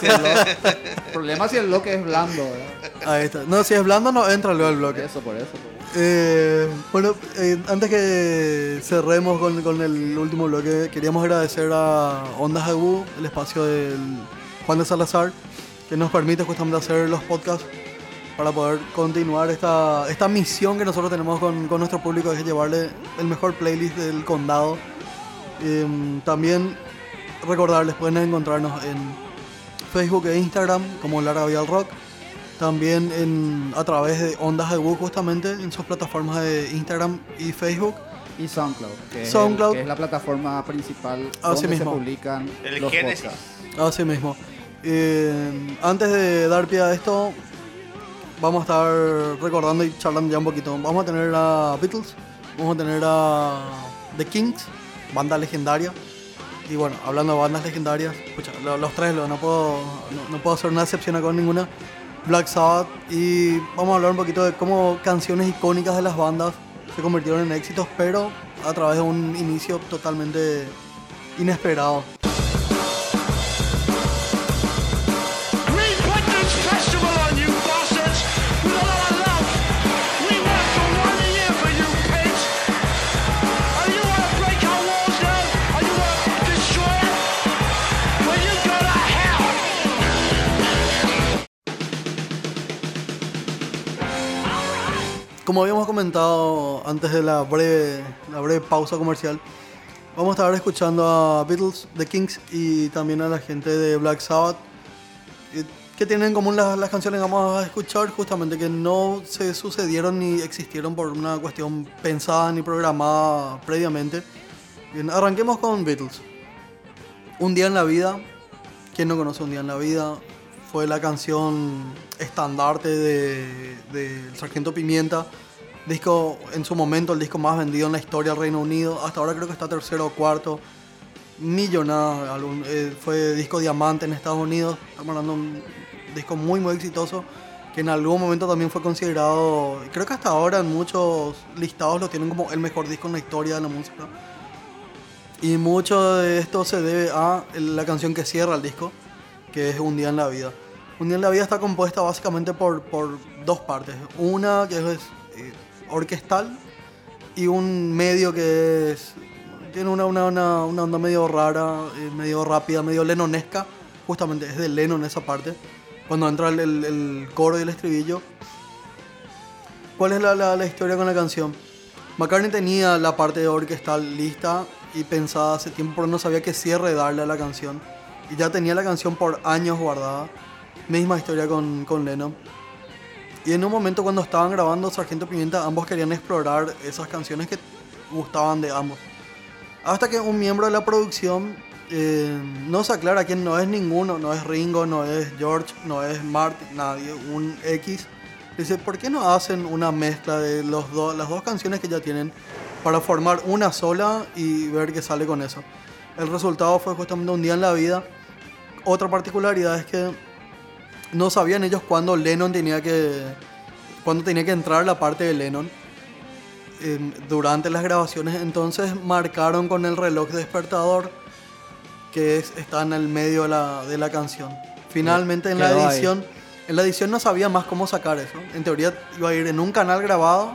si el, el problema es si el bloque es blando, ¿verdad? Ahí está. No, si es blando no entra luego el Por bloque. eso, por eso. por eso. Eh, bueno, eh, antes que cerremos con, el último bloque, queríamos agradecer a Ondas Agu, el espacio del Juan de Salazar, que nos permite justamente hacer los podcasts para poder continuar esta, esta misión que nosotros tenemos con, con nuestro público, es llevarle el mejor playlist del condado. Em, también recordarles, pueden encontrarnos en Facebook e Instagram como Lara Vial Rock. También en, a través de Ondas de Woo, justamente en sus plataformas de Instagram y Facebook. Y SoundCloud, que es, SoundCloud. el- que es la plataforma principal Así donde mismo. se publican El los Génesis. podcasts. Así mismo. Eh, antes de dar pie a esto, vamos a estar recordando y charlando ya un poquito. Vamos a tener a Beatles, vamos a tener a The Kings, banda legendaria. Y bueno, hablando de bandas legendarias, pucha, lo- los tres, no, puedo, no, no puedo hacer una excepción con ninguna. Black Sabbath y vamos a hablar un poquito de cómo canciones icónicas de las bandas se convirtieron en éxitos, pero a través de un inicio totalmente inesperado. Como habíamos comentado antes de la breve, la breve pausa comercial, vamos a estar escuchando a Beatles, The Kings y también a la gente de Black Sabbath. eh, que tienen en común las, las canciones que vamos a escuchar? Justamente que no se sucedieron ni existieron por una cuestión pensada ni programada previamente. Bien, arranquemos con Beatles. Un día en la vida, ¿quién no conoce Un día en la vida? Fue la canción estandarte de, de Sargento Pimienta. Disco, en su momento, el disco más vendido en la historia del Reino Unido. Hasta ahora creo que está tercero o cuarto. Millonada. Eh, fue disco diamante en Estados Unidos. Estamos hablando de un disco muy, muy exitoso. Que en algún momento también fue considerado, creo que hasta ahora en muchos listados lo tienen como el mejor disco en la historia de la música. Y mucho de esto se debe a la canción que cierra el disco, que es Un día en la vida. Un día en la vida está compuesta básicamente por, por dos partes. Una que es eh, orquestal y un medio que es tiene una, una, una, onda medio rara, eh, medio rápida, medio lenonesca. Justamente es de Lennon esa parte. Cuando entra el, el- coro y el estribillo. ¿Cuál es la, la- la historia con la canción? McCartney tenía la parte orquestal lista y pensada hace tiempo, pero no sabía qué cierre darle a la canción. Ya tenía la canción por años guardada. Misma historia con, con Lennon. Y en un momento cuando estaban grabando Sargento Pimienta, ambos querían explorar esas canciones que gustaban de ambos. Hasta que un miembro de la producción eh, no se aclara quién no es ninguno, no es Ringo, no es George, no es Martin, nadie, un X. Dice, ¿por qué no hacen una mezcla de los dos, las dos canciones que ya tienen para formar una sola y ver qué sale con eso? El resultado fue justamente un día en la vida. Otra particularidad es que no sabían ellos cuándo Lennon tenía que cuándo tenía que entrar la parte de Lennon eh, durante las grabaciones entonces marcaron con el reloj despertador que es, está en el medio de la, de la canción finalmente en la Quedó ahí. edición en la edición no sabía más cómo sacar eso en teoría iba a ir en un canal grabado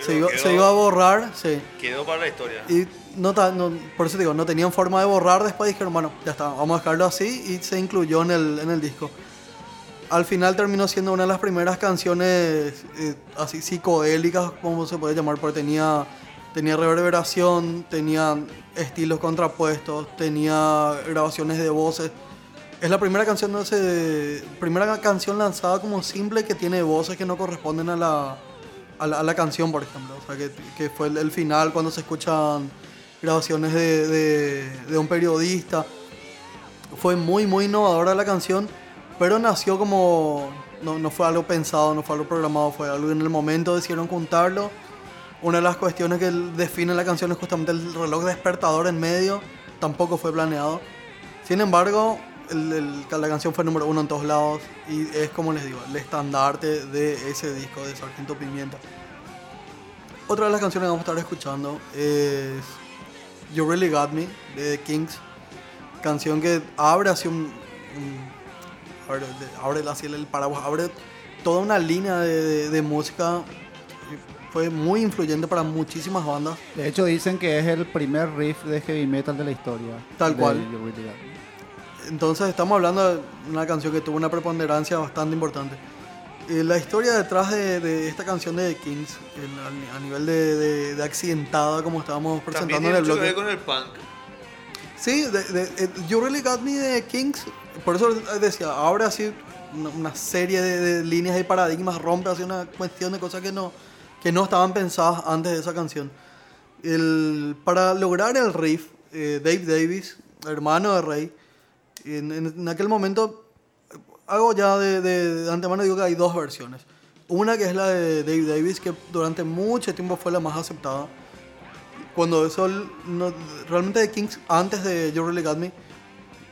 se iba, quedó- se iba a borrar sí Quedó para la historia. y no, no- por eso digo, no tenían forma de borrar. Después dijeron, bueno, ya está, vamos a dejarlo así y se incluyó en el, en el disco. Al final terminó siendo una de las primeras canciones eh, así psicodélicas, como se puede llamar, porque tenía, tenía reverberación, tenía estilos contrapuestos, tenía grabaciones de voces. Es la primera canción, no sé, primera canción lanzada como simple que tiene voces que no corresponden a la, a la, a la canción, por ejemplo. O sea, que, que fue el, el final cuando se escuchan grabaciones de, un periodista. Fue muy, muy innovadora la canción, pero nació como... No, no fue algo pensado, no fue algo programado, fue algo en el momento decidieron juntarlo. Una de las cuestiones que define la canción es justamente el reloj despertador en medio. tampoco fue planeado. Sin embargo, la canción fue número uno en todos lados y es como les digo, el estandarte de ese disco de Sargento Pimienta. Otra de las canciones que vamos a estar escuchando es You Really Got Me de The Kings, canción que abre así un, un- abre, abre así el paraguas, abre toda una línea de, de- de música. Fue muy influyente para muchísimas bandas. De hecho, dicen que es el primer riff de heavy metal de la historia. Tal cual. You Really Got Me. Entonces estamos hablando de una canción que tuvo una preponderancia bastante importante. Eh, la historia detrás de, de esta canción de The Kings, a, nivel de, de- de accidentada, como estábamos También presentando en tiene el bloque. ver con el punk. Sí, eh, You Really Got Me de Kings, por eso decía, abre así una, una serie de, líneas y paradigmas, rompe así una cuestión de cosas que no, que no estaban pensadas antes de esa canción. El, para lograr el riff, eh, Dave Davis, hermano de en- en aquel momento, hago ya de, de- de antemano digo que hay dos versiones. Una que es la de Dave Davis, que durante mucho tiempo fue la más aceptada cuando eso no- realmente de Kings antes de You Really Got Me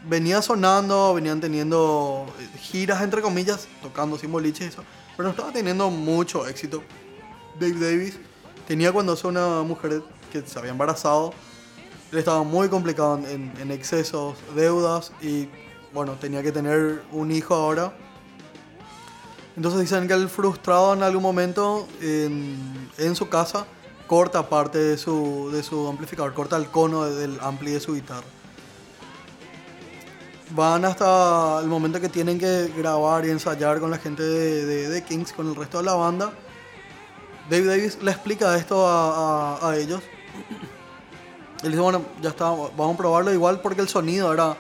venía sonando, venían teniendo eh, giras entre comillas, tocando sin y eso, pero no estaba teniendo mucho éxito. Dave Davis tenía cuando es una mujer que se había embarazado, él estaba muy complicado en, en excesos, deudas y bueno, tenía que tener un hijo ahora. Entonces dicen que él frustrado en algún momento en, su casa corta parte de su, de su amplificador, corta el cono de- del ampli de su guitarra. Van hasta el momento que tienen que grabar y ensayar con la gente de, Kings, con el resto de la banda. Dave Davis le explica esto a, a- a ellos. Él dice, bueno, ya está, vamos a probarlo igual porque el sonido era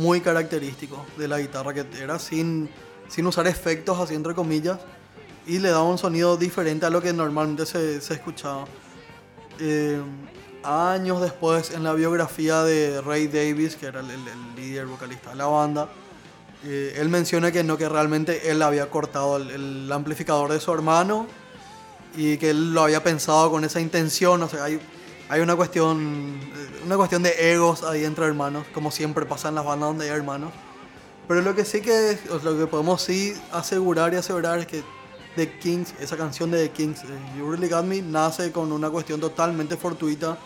muy característico de la guitarra, que era sin, sin usar efectos, así entre comillas, y le daba un sonido diferente a lo que normalmente se, se escuchaba. Eh, años después, en la biografía de Ray Davis, que era el, el- líder vocalista de la banda, eh, él menciona que no, que realmente él había cortado el, el amplificador de su hermano y que él lo había pensado con esa intención. O sea, hay, hay una cuestión, una cuestión de egos ahí entre hermanos, como siempre pasa en las bandas donde hay hermanos. Pero lo que sí que, lo que podemos sí asegurar y asegurar es que The Kings, esa canción de The Kings, eh, You Really Got Me, nace con una cuestión totalmente fortuita,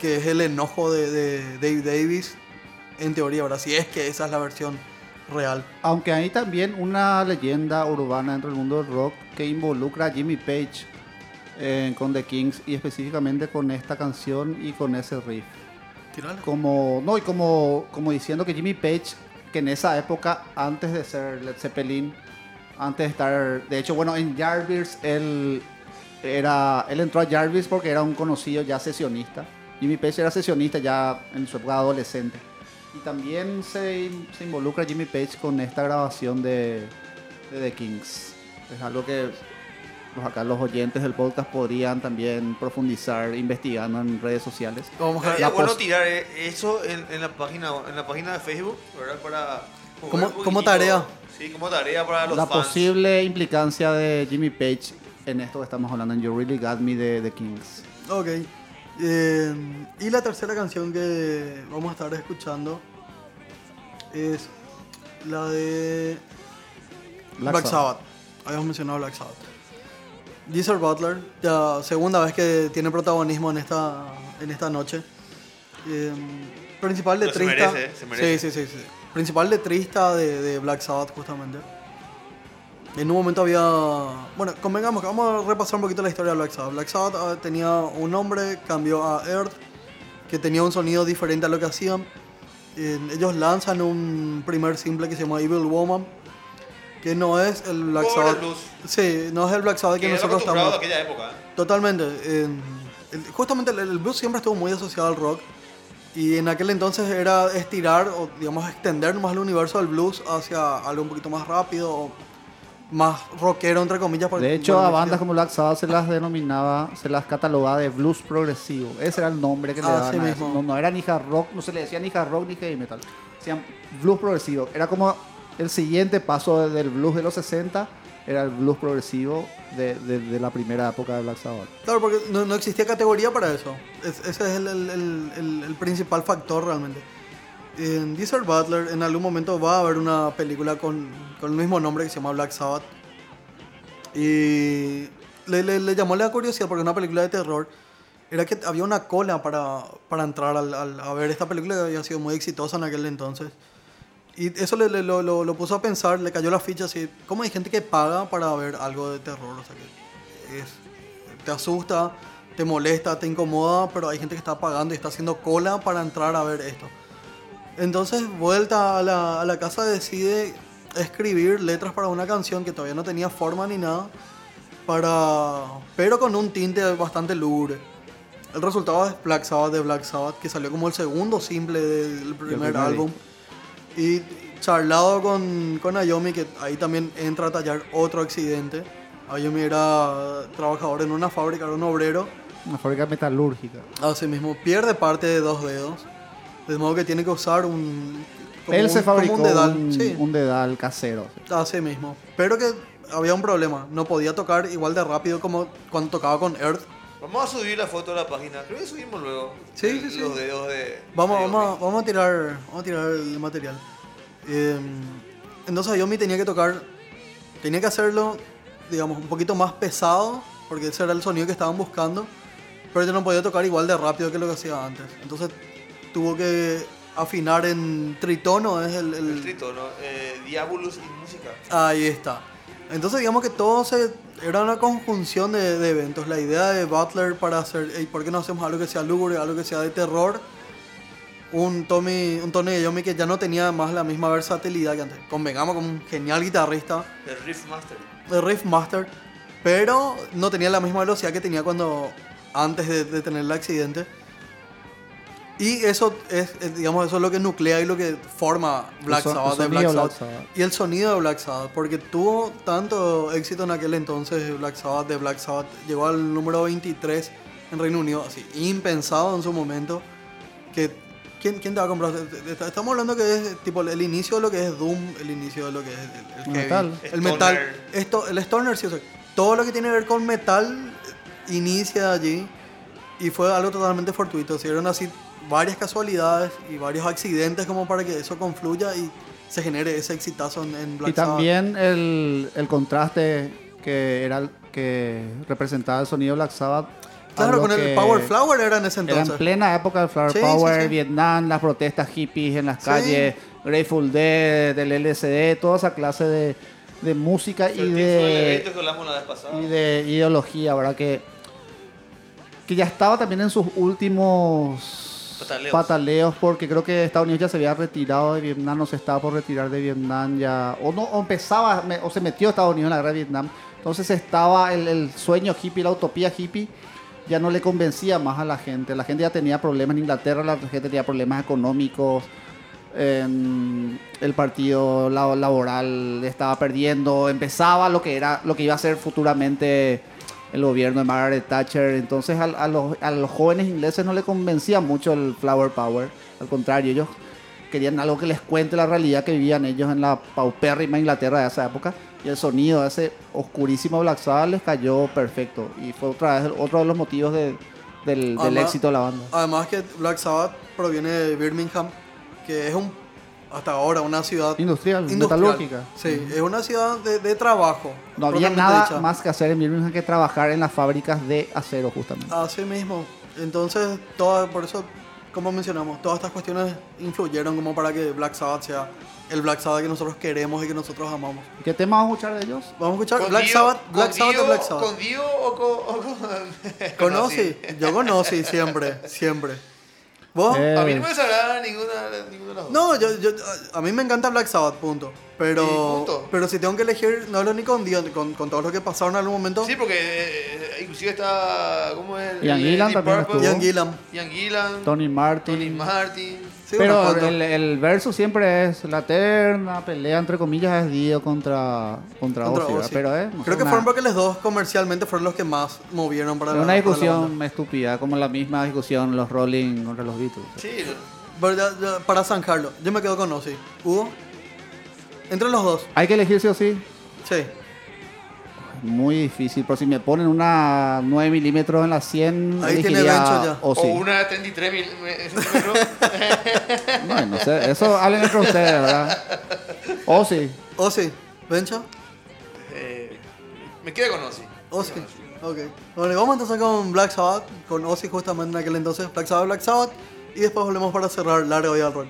que es el enojo de, de Dave Davis, en teoría, ¿verdad? Si es que esa es la versión real. Aunque hay también una leyenda urbana dentro del mundo del rock que involucra a Jimmy Page eh, con The Kings y específicamente con esta canción y con ese riff. Como, no, y como, como diciendo que Jimmy Page, que en esa época, antes de ser Led Zeppelin, antes de estar, de hecho, bueno, en Jarvis, él, era, él entró a Jarvis porque era un conocido ya sesionista. Jimmy Page era sesionista ya en su época adolescente. Y también se, se involucra Jimmy Page con esta grabación de, de The Kings. Es algo que los, acá los oyentes del podcast podrían también profundizar investigando en redes sociales. Vamos a bueno tirar eh, eso en, en la página en la página de Facebook, ¿verdad? Para Como- tarea. Sí, como tarea para los la fans. posible implicancia de Jimmy Page en esto que estamos hablando en You Really Got Me de The Kings. Ok. Eh, y la tercera canción que vamos a estar escuchando es la de Black, Sabbath. Habíamos mencionado Black Sabbath. Geezer Butler, ya segunda vez que tiene protagonismo en esta, en esta noche. Eh, principal Pero se letrista. merece, se merece. Sí, sí, sí, sí. Principal letrista de, de Black Sabbath, justamente. En un momento había. Bueno, convengamos que vamos a repasar un poquito la historia de Black Sabbath. Black Sabbath ah, tenía un nombre, cambió a Earth, que tenía un sonido diferente a lo que hacían. Eh, ellos lanzan un primer simple que se llama Evil Woman, que no es el Black Sabbath. blues. Sí, no es el Black Sabbath que, Que nosotros estamos. a aquella época. ¿eh? Totalmente. en- el- justamente el, el blues siempre estuvo muy asociado al rock. Y en aquel entonces era estirar o, digamos, extender más el universo del blues hacia algo un poquito más rápido o más rockero, entre comillas. De hecho, a bandas como Black Sabbath se las denominaba, se las catalogaba de blues progresivo. Ese era el nombre que le Así daban a eso. mismo. No, no era ni hard rock, no se le decía ni hard rock ni heavy metal. Decían blues progresivo. Era como el siguiente paso del blues de los 60 era el blues progresivo de, de- de la primera época de Black Sabbath. Claro, porque no, no existía categoría para eso. Es- ese es el, el- el- el- principal factor realmente. En Desert Butler en algún momento va a haber una película con, con el mismo nombre que se llama Black Sabbath. Y le, le- le llamó la curiosidad porque una película de terror. Era que había una cola para, para entrar al- al- a ver esta película que había sido muy exitosa en aquel entonces. Y eso le, le- lo, lo- lo puso a pensar, le cayó la ficha así. ¿Cómo hay gente que paga para ver algo de terror? O sea, que es, te asusta, te molesta, te incomoda, pero hay gente que está pagando y está haciendo cola para entrar a ver esto. Entonces, vuelta a la, a la casa, decide escribir letras para una canción que todavía no tenía forma ni nada, para, pero con un tinte bastante lúgubre. El resultado es Black Sabbath de Black Sabbath, que salió como el segundo simple del primer primer álbum. Y charlado con, con Ayomi, que ahí también entra a tallar otro accidente. Ayomi era trabajador en una fábrica, era un obrero. Una fábrica metalúrgica. Así mismo, pierde parte de dos dedos. De modo que tiene que usar un. Él un- se fabricó un dedal. un, sí, un dedal casero. así mismo. Pero que había un problema. No podía tocar igual de rápido como cuando tocaba con Earth. Vamos a subir la foto a la página. Creo que subimos luego. Sí, sí, sí. Los dedos de. Vamos, de vamos, a, Yomi. vamos a tirar, vamos a tirar el material. Eh, entonces Ayomi tenía que tocar, tenía que hacerlo, digamos, un poquito más pesado, porque ese era el sonido que estaban buscando, pero ya no podía tocar igual de rápido que lo que hacía antes. Entonces tuvo que afinar en tritono, es el, el- El tritono. Eh, Diabolus y música. Ahí está. Entonces digamos que todo se, era una conjunción de, de eventos. La idea de Butler para hacer, "Ey, ¿por qué no hacemos algo que sea lúgubre, algo que sea de terror? Un Tommy, un Tony Iommi que ya no tenía más la misma versatilidad que antes. Convengamos con un genial guitarrista, El Riff Master. de Riff Master, pero no tenía la misma velocidad que tenía cuando antes de, de tener el accidente. Y eso es, digamos, eso es lo que nuclea y lo que forma Black El so- el Sabbath de Black de Black Sabbath. Sabbath. Y el sonido de Black Sabbath, porque tuvo tanto éxito en aquel entonces Black Sabbath de Black Sabbath, llegó al número 23 en Reino Unido, así, impensado en su momento, que ¿quién, quién te va a comprar? Estamos hablando que es tipo el inicio de lo que es Doom, el inicio de lo que es el, el heavy, Metal. el Stoner. metal, esto, el stoner, sí, o sea, todo lo que tiene que ver con metal inicia allí y fue algo totalmente fortuito, se dieron así varias casualidades y varios accidentes como para que eso confluya y se genere ese exitazo en, en Black y Sabbath. también el, el contraste que era el- que representaba el sonido de Black Sabbath. Claro, con el Power Flower era en ese Era entonces. en plena época del Flower Sí, sí, Power, sí. Vietnam, las protestas hippies en las Sí. calles, Grateful Dead, del LSD, toda esa clase de, de música y de, y de ideología, ¿verdad? Que, que ya estaba también en sus últimos Pataleos. pataleos, porque creo que Estados Unidos ya se había retirado de Vietnam, no se estaba por retirar de Vietnam ya, o no, o empezaba, o se metió Estados Unidos en la guerra de Vietnam, entonces estaba el, sueño hippie, la utopía hippie, ya no le convencía más a la gente, la gente ya tenía problemas en Inglaterra, la gente tenía problemas económicos, el partido la- laboral estaba perdiendo, empezaba lo que era, lo que iba a ser futuramente el gobierno de Margaret Thatcher. Entonces a, a los, a los jóvenes ingleses no le convencía mucho el Flower Power. Al contrario, ellos querían algo que les cuente la realidad que vivían ellos en la paupérrima Inglaterra de esa época. Y el sonido de ese oscurísimo Black Sabbath les cayó perfecto. Y fue otra vez otro de los motivos de- del, del Además- éxito de la banda. Además que Black Sabbath proviene de Birmingham, que es un hasta ahora una ciudad Industrial, industrial. metalúrgica. Sí, es una ciudad de, de trabajo. No había nada dicha. más que hacer en Birmingham que trabajar en las fábricas de acero, justamente. Así mismo. Entonces, toda, por eso, como mencionamos, todas estas cuestiones influyeron como para que Black Sabbath sea el Black Sabbath que nosotros queremos y que nosotros amamos. ¿Qué tema vamos a escuchar de ellos? Vamos a escuchar ¿Con Black Dio- Sabbath, Black Sabbath de Black Sabbath. ¿Con Dio o con.? o con- Conocí, yo conocí siempre, siempre. ¿Vos? Eh, A mí no me desagrada ninguna, ninguna de las dos. No, yo, yo, a mí me encanta Black Sabbath, punto. Pero, punto. pero si tengo que elegir, no hablo ni con Dios, con, con todo lo que pasaron en algún momento. Sí, porque eh, inclusive está. ¿Cómo es? Ian Gillan también. Ian Gillan. Ian Gillan. Tony Martin. Tony Martin. Sí, Pero el, el verso siempre es la eterna pelea, entre comillas, es Dio contra, contra, Contra Ozzy. Pero es no Creo que fueron porque los dos comercialmente fueron los que más movieron para es la una para la discusión estúpida, como la misma discusión los Rolling contra los Beatles. Sí, Pero ya- ya, para zanjarlo, yo me quedo con Ozzy. Hugo, entre los dos, Hay que elegir sí o sí. sí. Muy difícil. Pero si me ponen una 9 milímetros en la 100, Ahí tiene gancho ya. Ozzy. O una de 33 mil centímetros. No, no sé, eso hablen entre ustedes, ¿verdad? Ozzy. Ozzy, ¿Bencha? Eh, me quedé con Ozzy. Ozzy. Ok. Bueno, y vamos entonces con Black Sabbath, con Ozzy justamente en aquel entonces. Black Sabbath, Black Sabbath. Y después volvemos para cerrar larga vida al rol.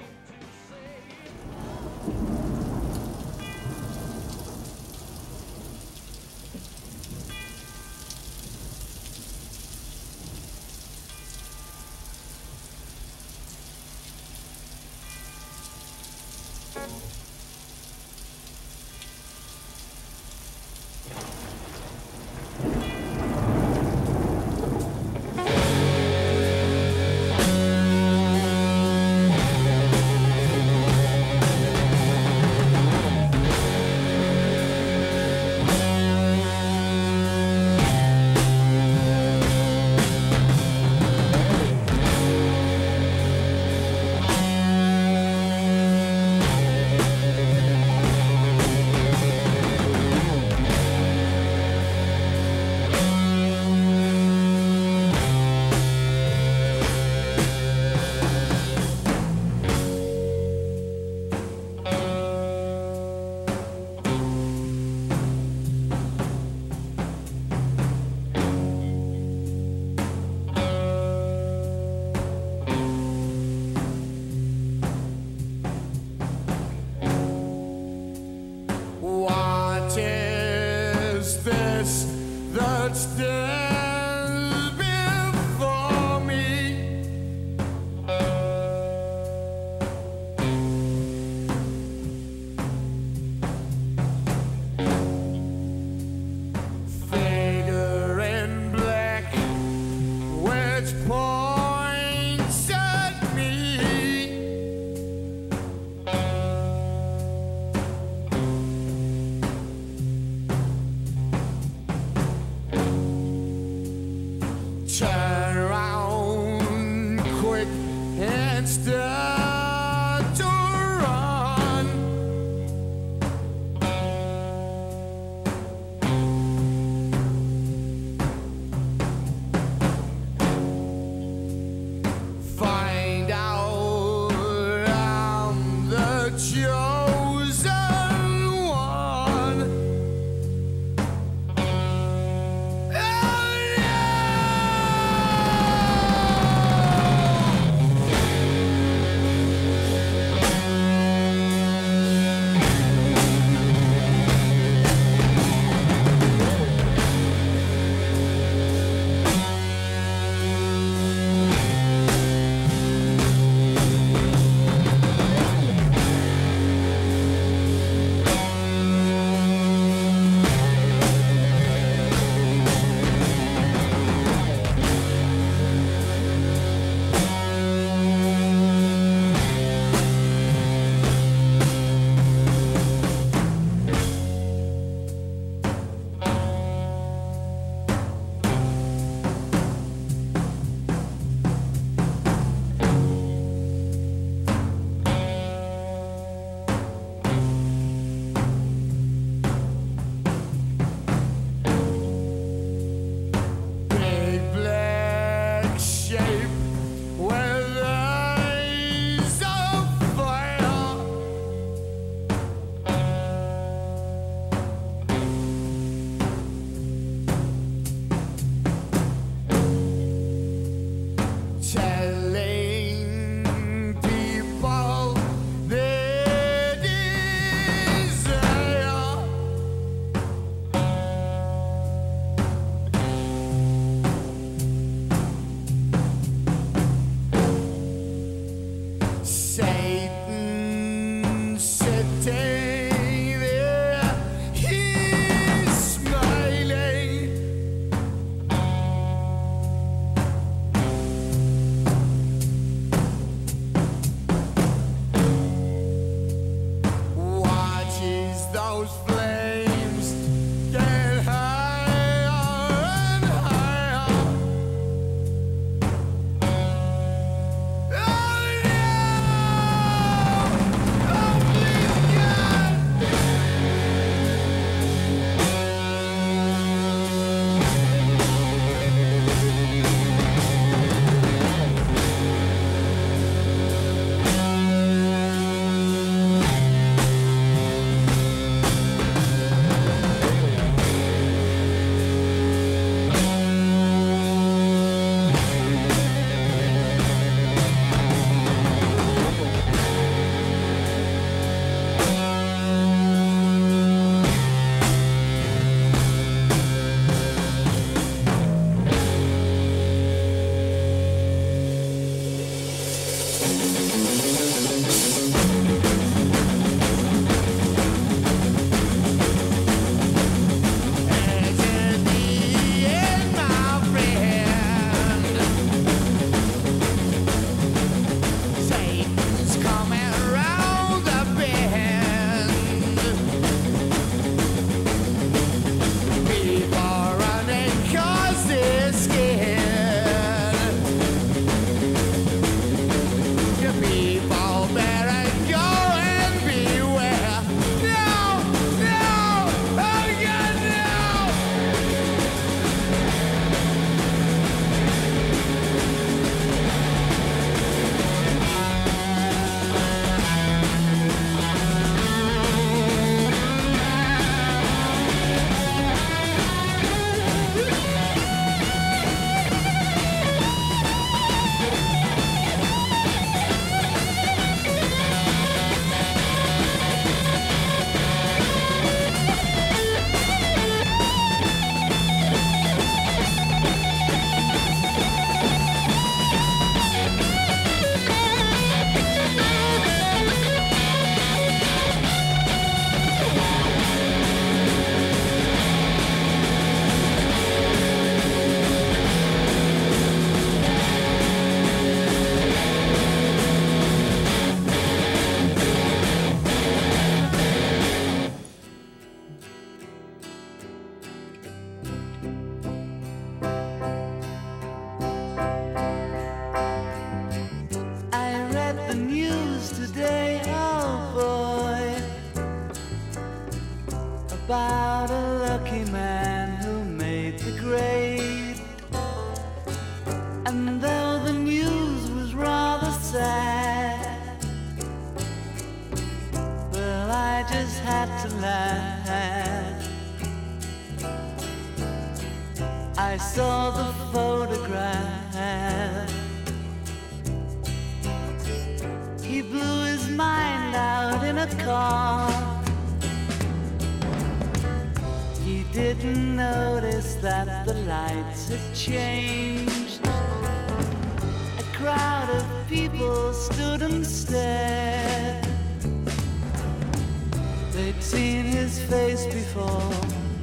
They'd seen his face before.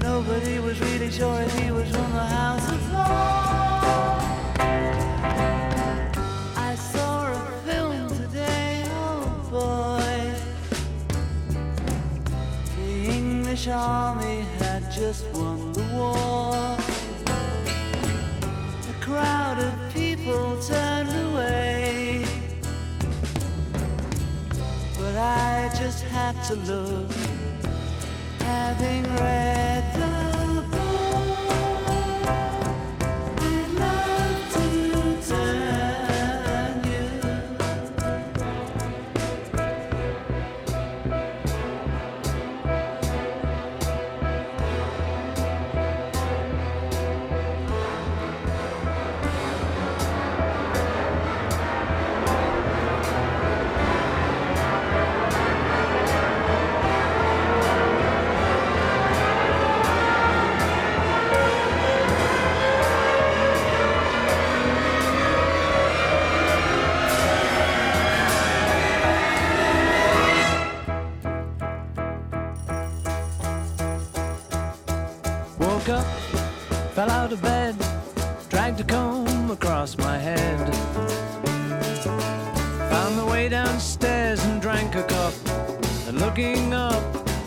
Nobody was really sure if he was from the House of. I saw a film today, oh boy. The English army had just won the war. A crowd of people turned away. But I just had to look, having read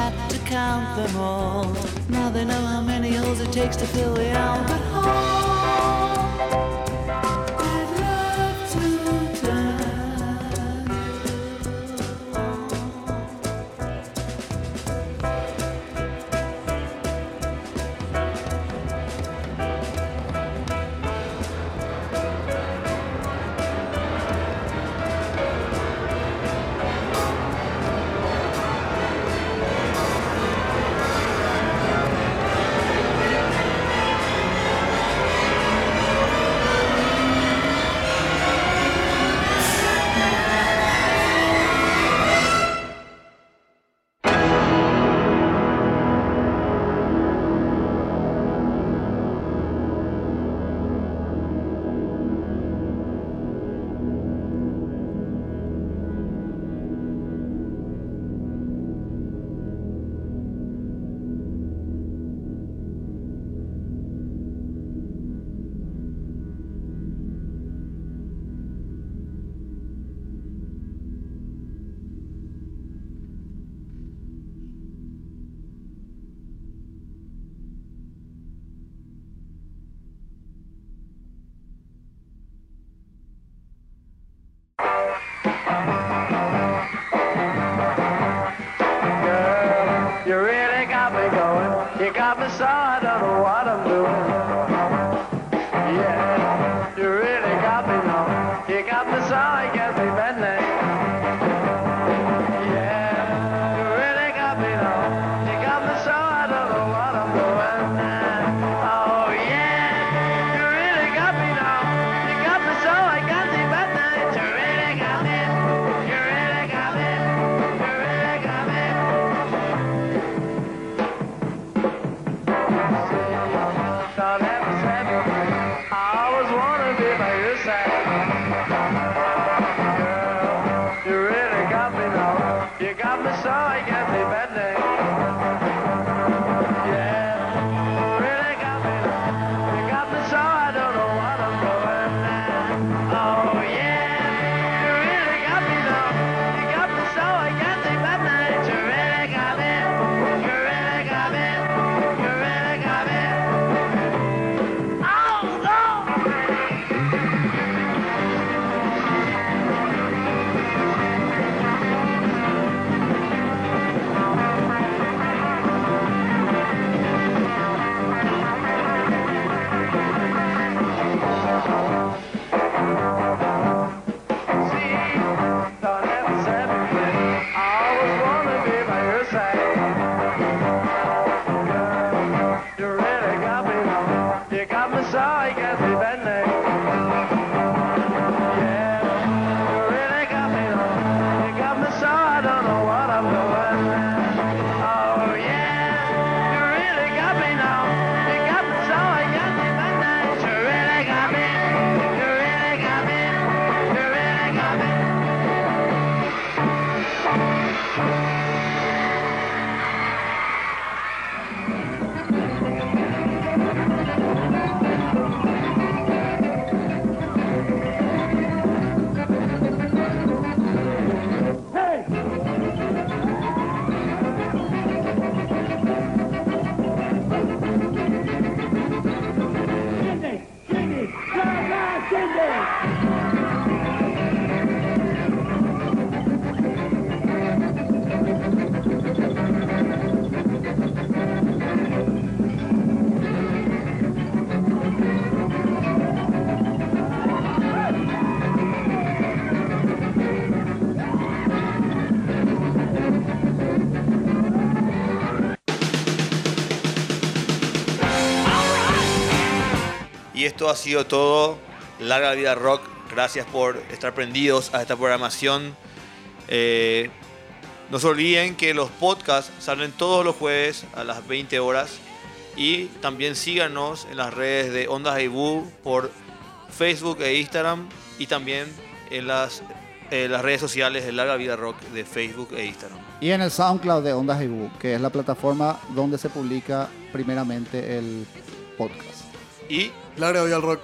Had to count them all. Now they know how many holes it takes to fill the Albert Hall. You got esto ha sido todo. Larga vida rock. Gracias por estar prendidos a esta programación. Eh, no se olviden que los podcasts salen todos los jueves a las 20 horas. Y también síganos en las redes de Ondas Aibú por Facebook e Instagram. Y también en las, eh, las redes sociales de Larga Vida Rock de Facebook e Instagram. Y en el SoundCloud de Ondas Ibu, que es la plataforma donde se publica primeramente el podcast. Y Larga vida al rock.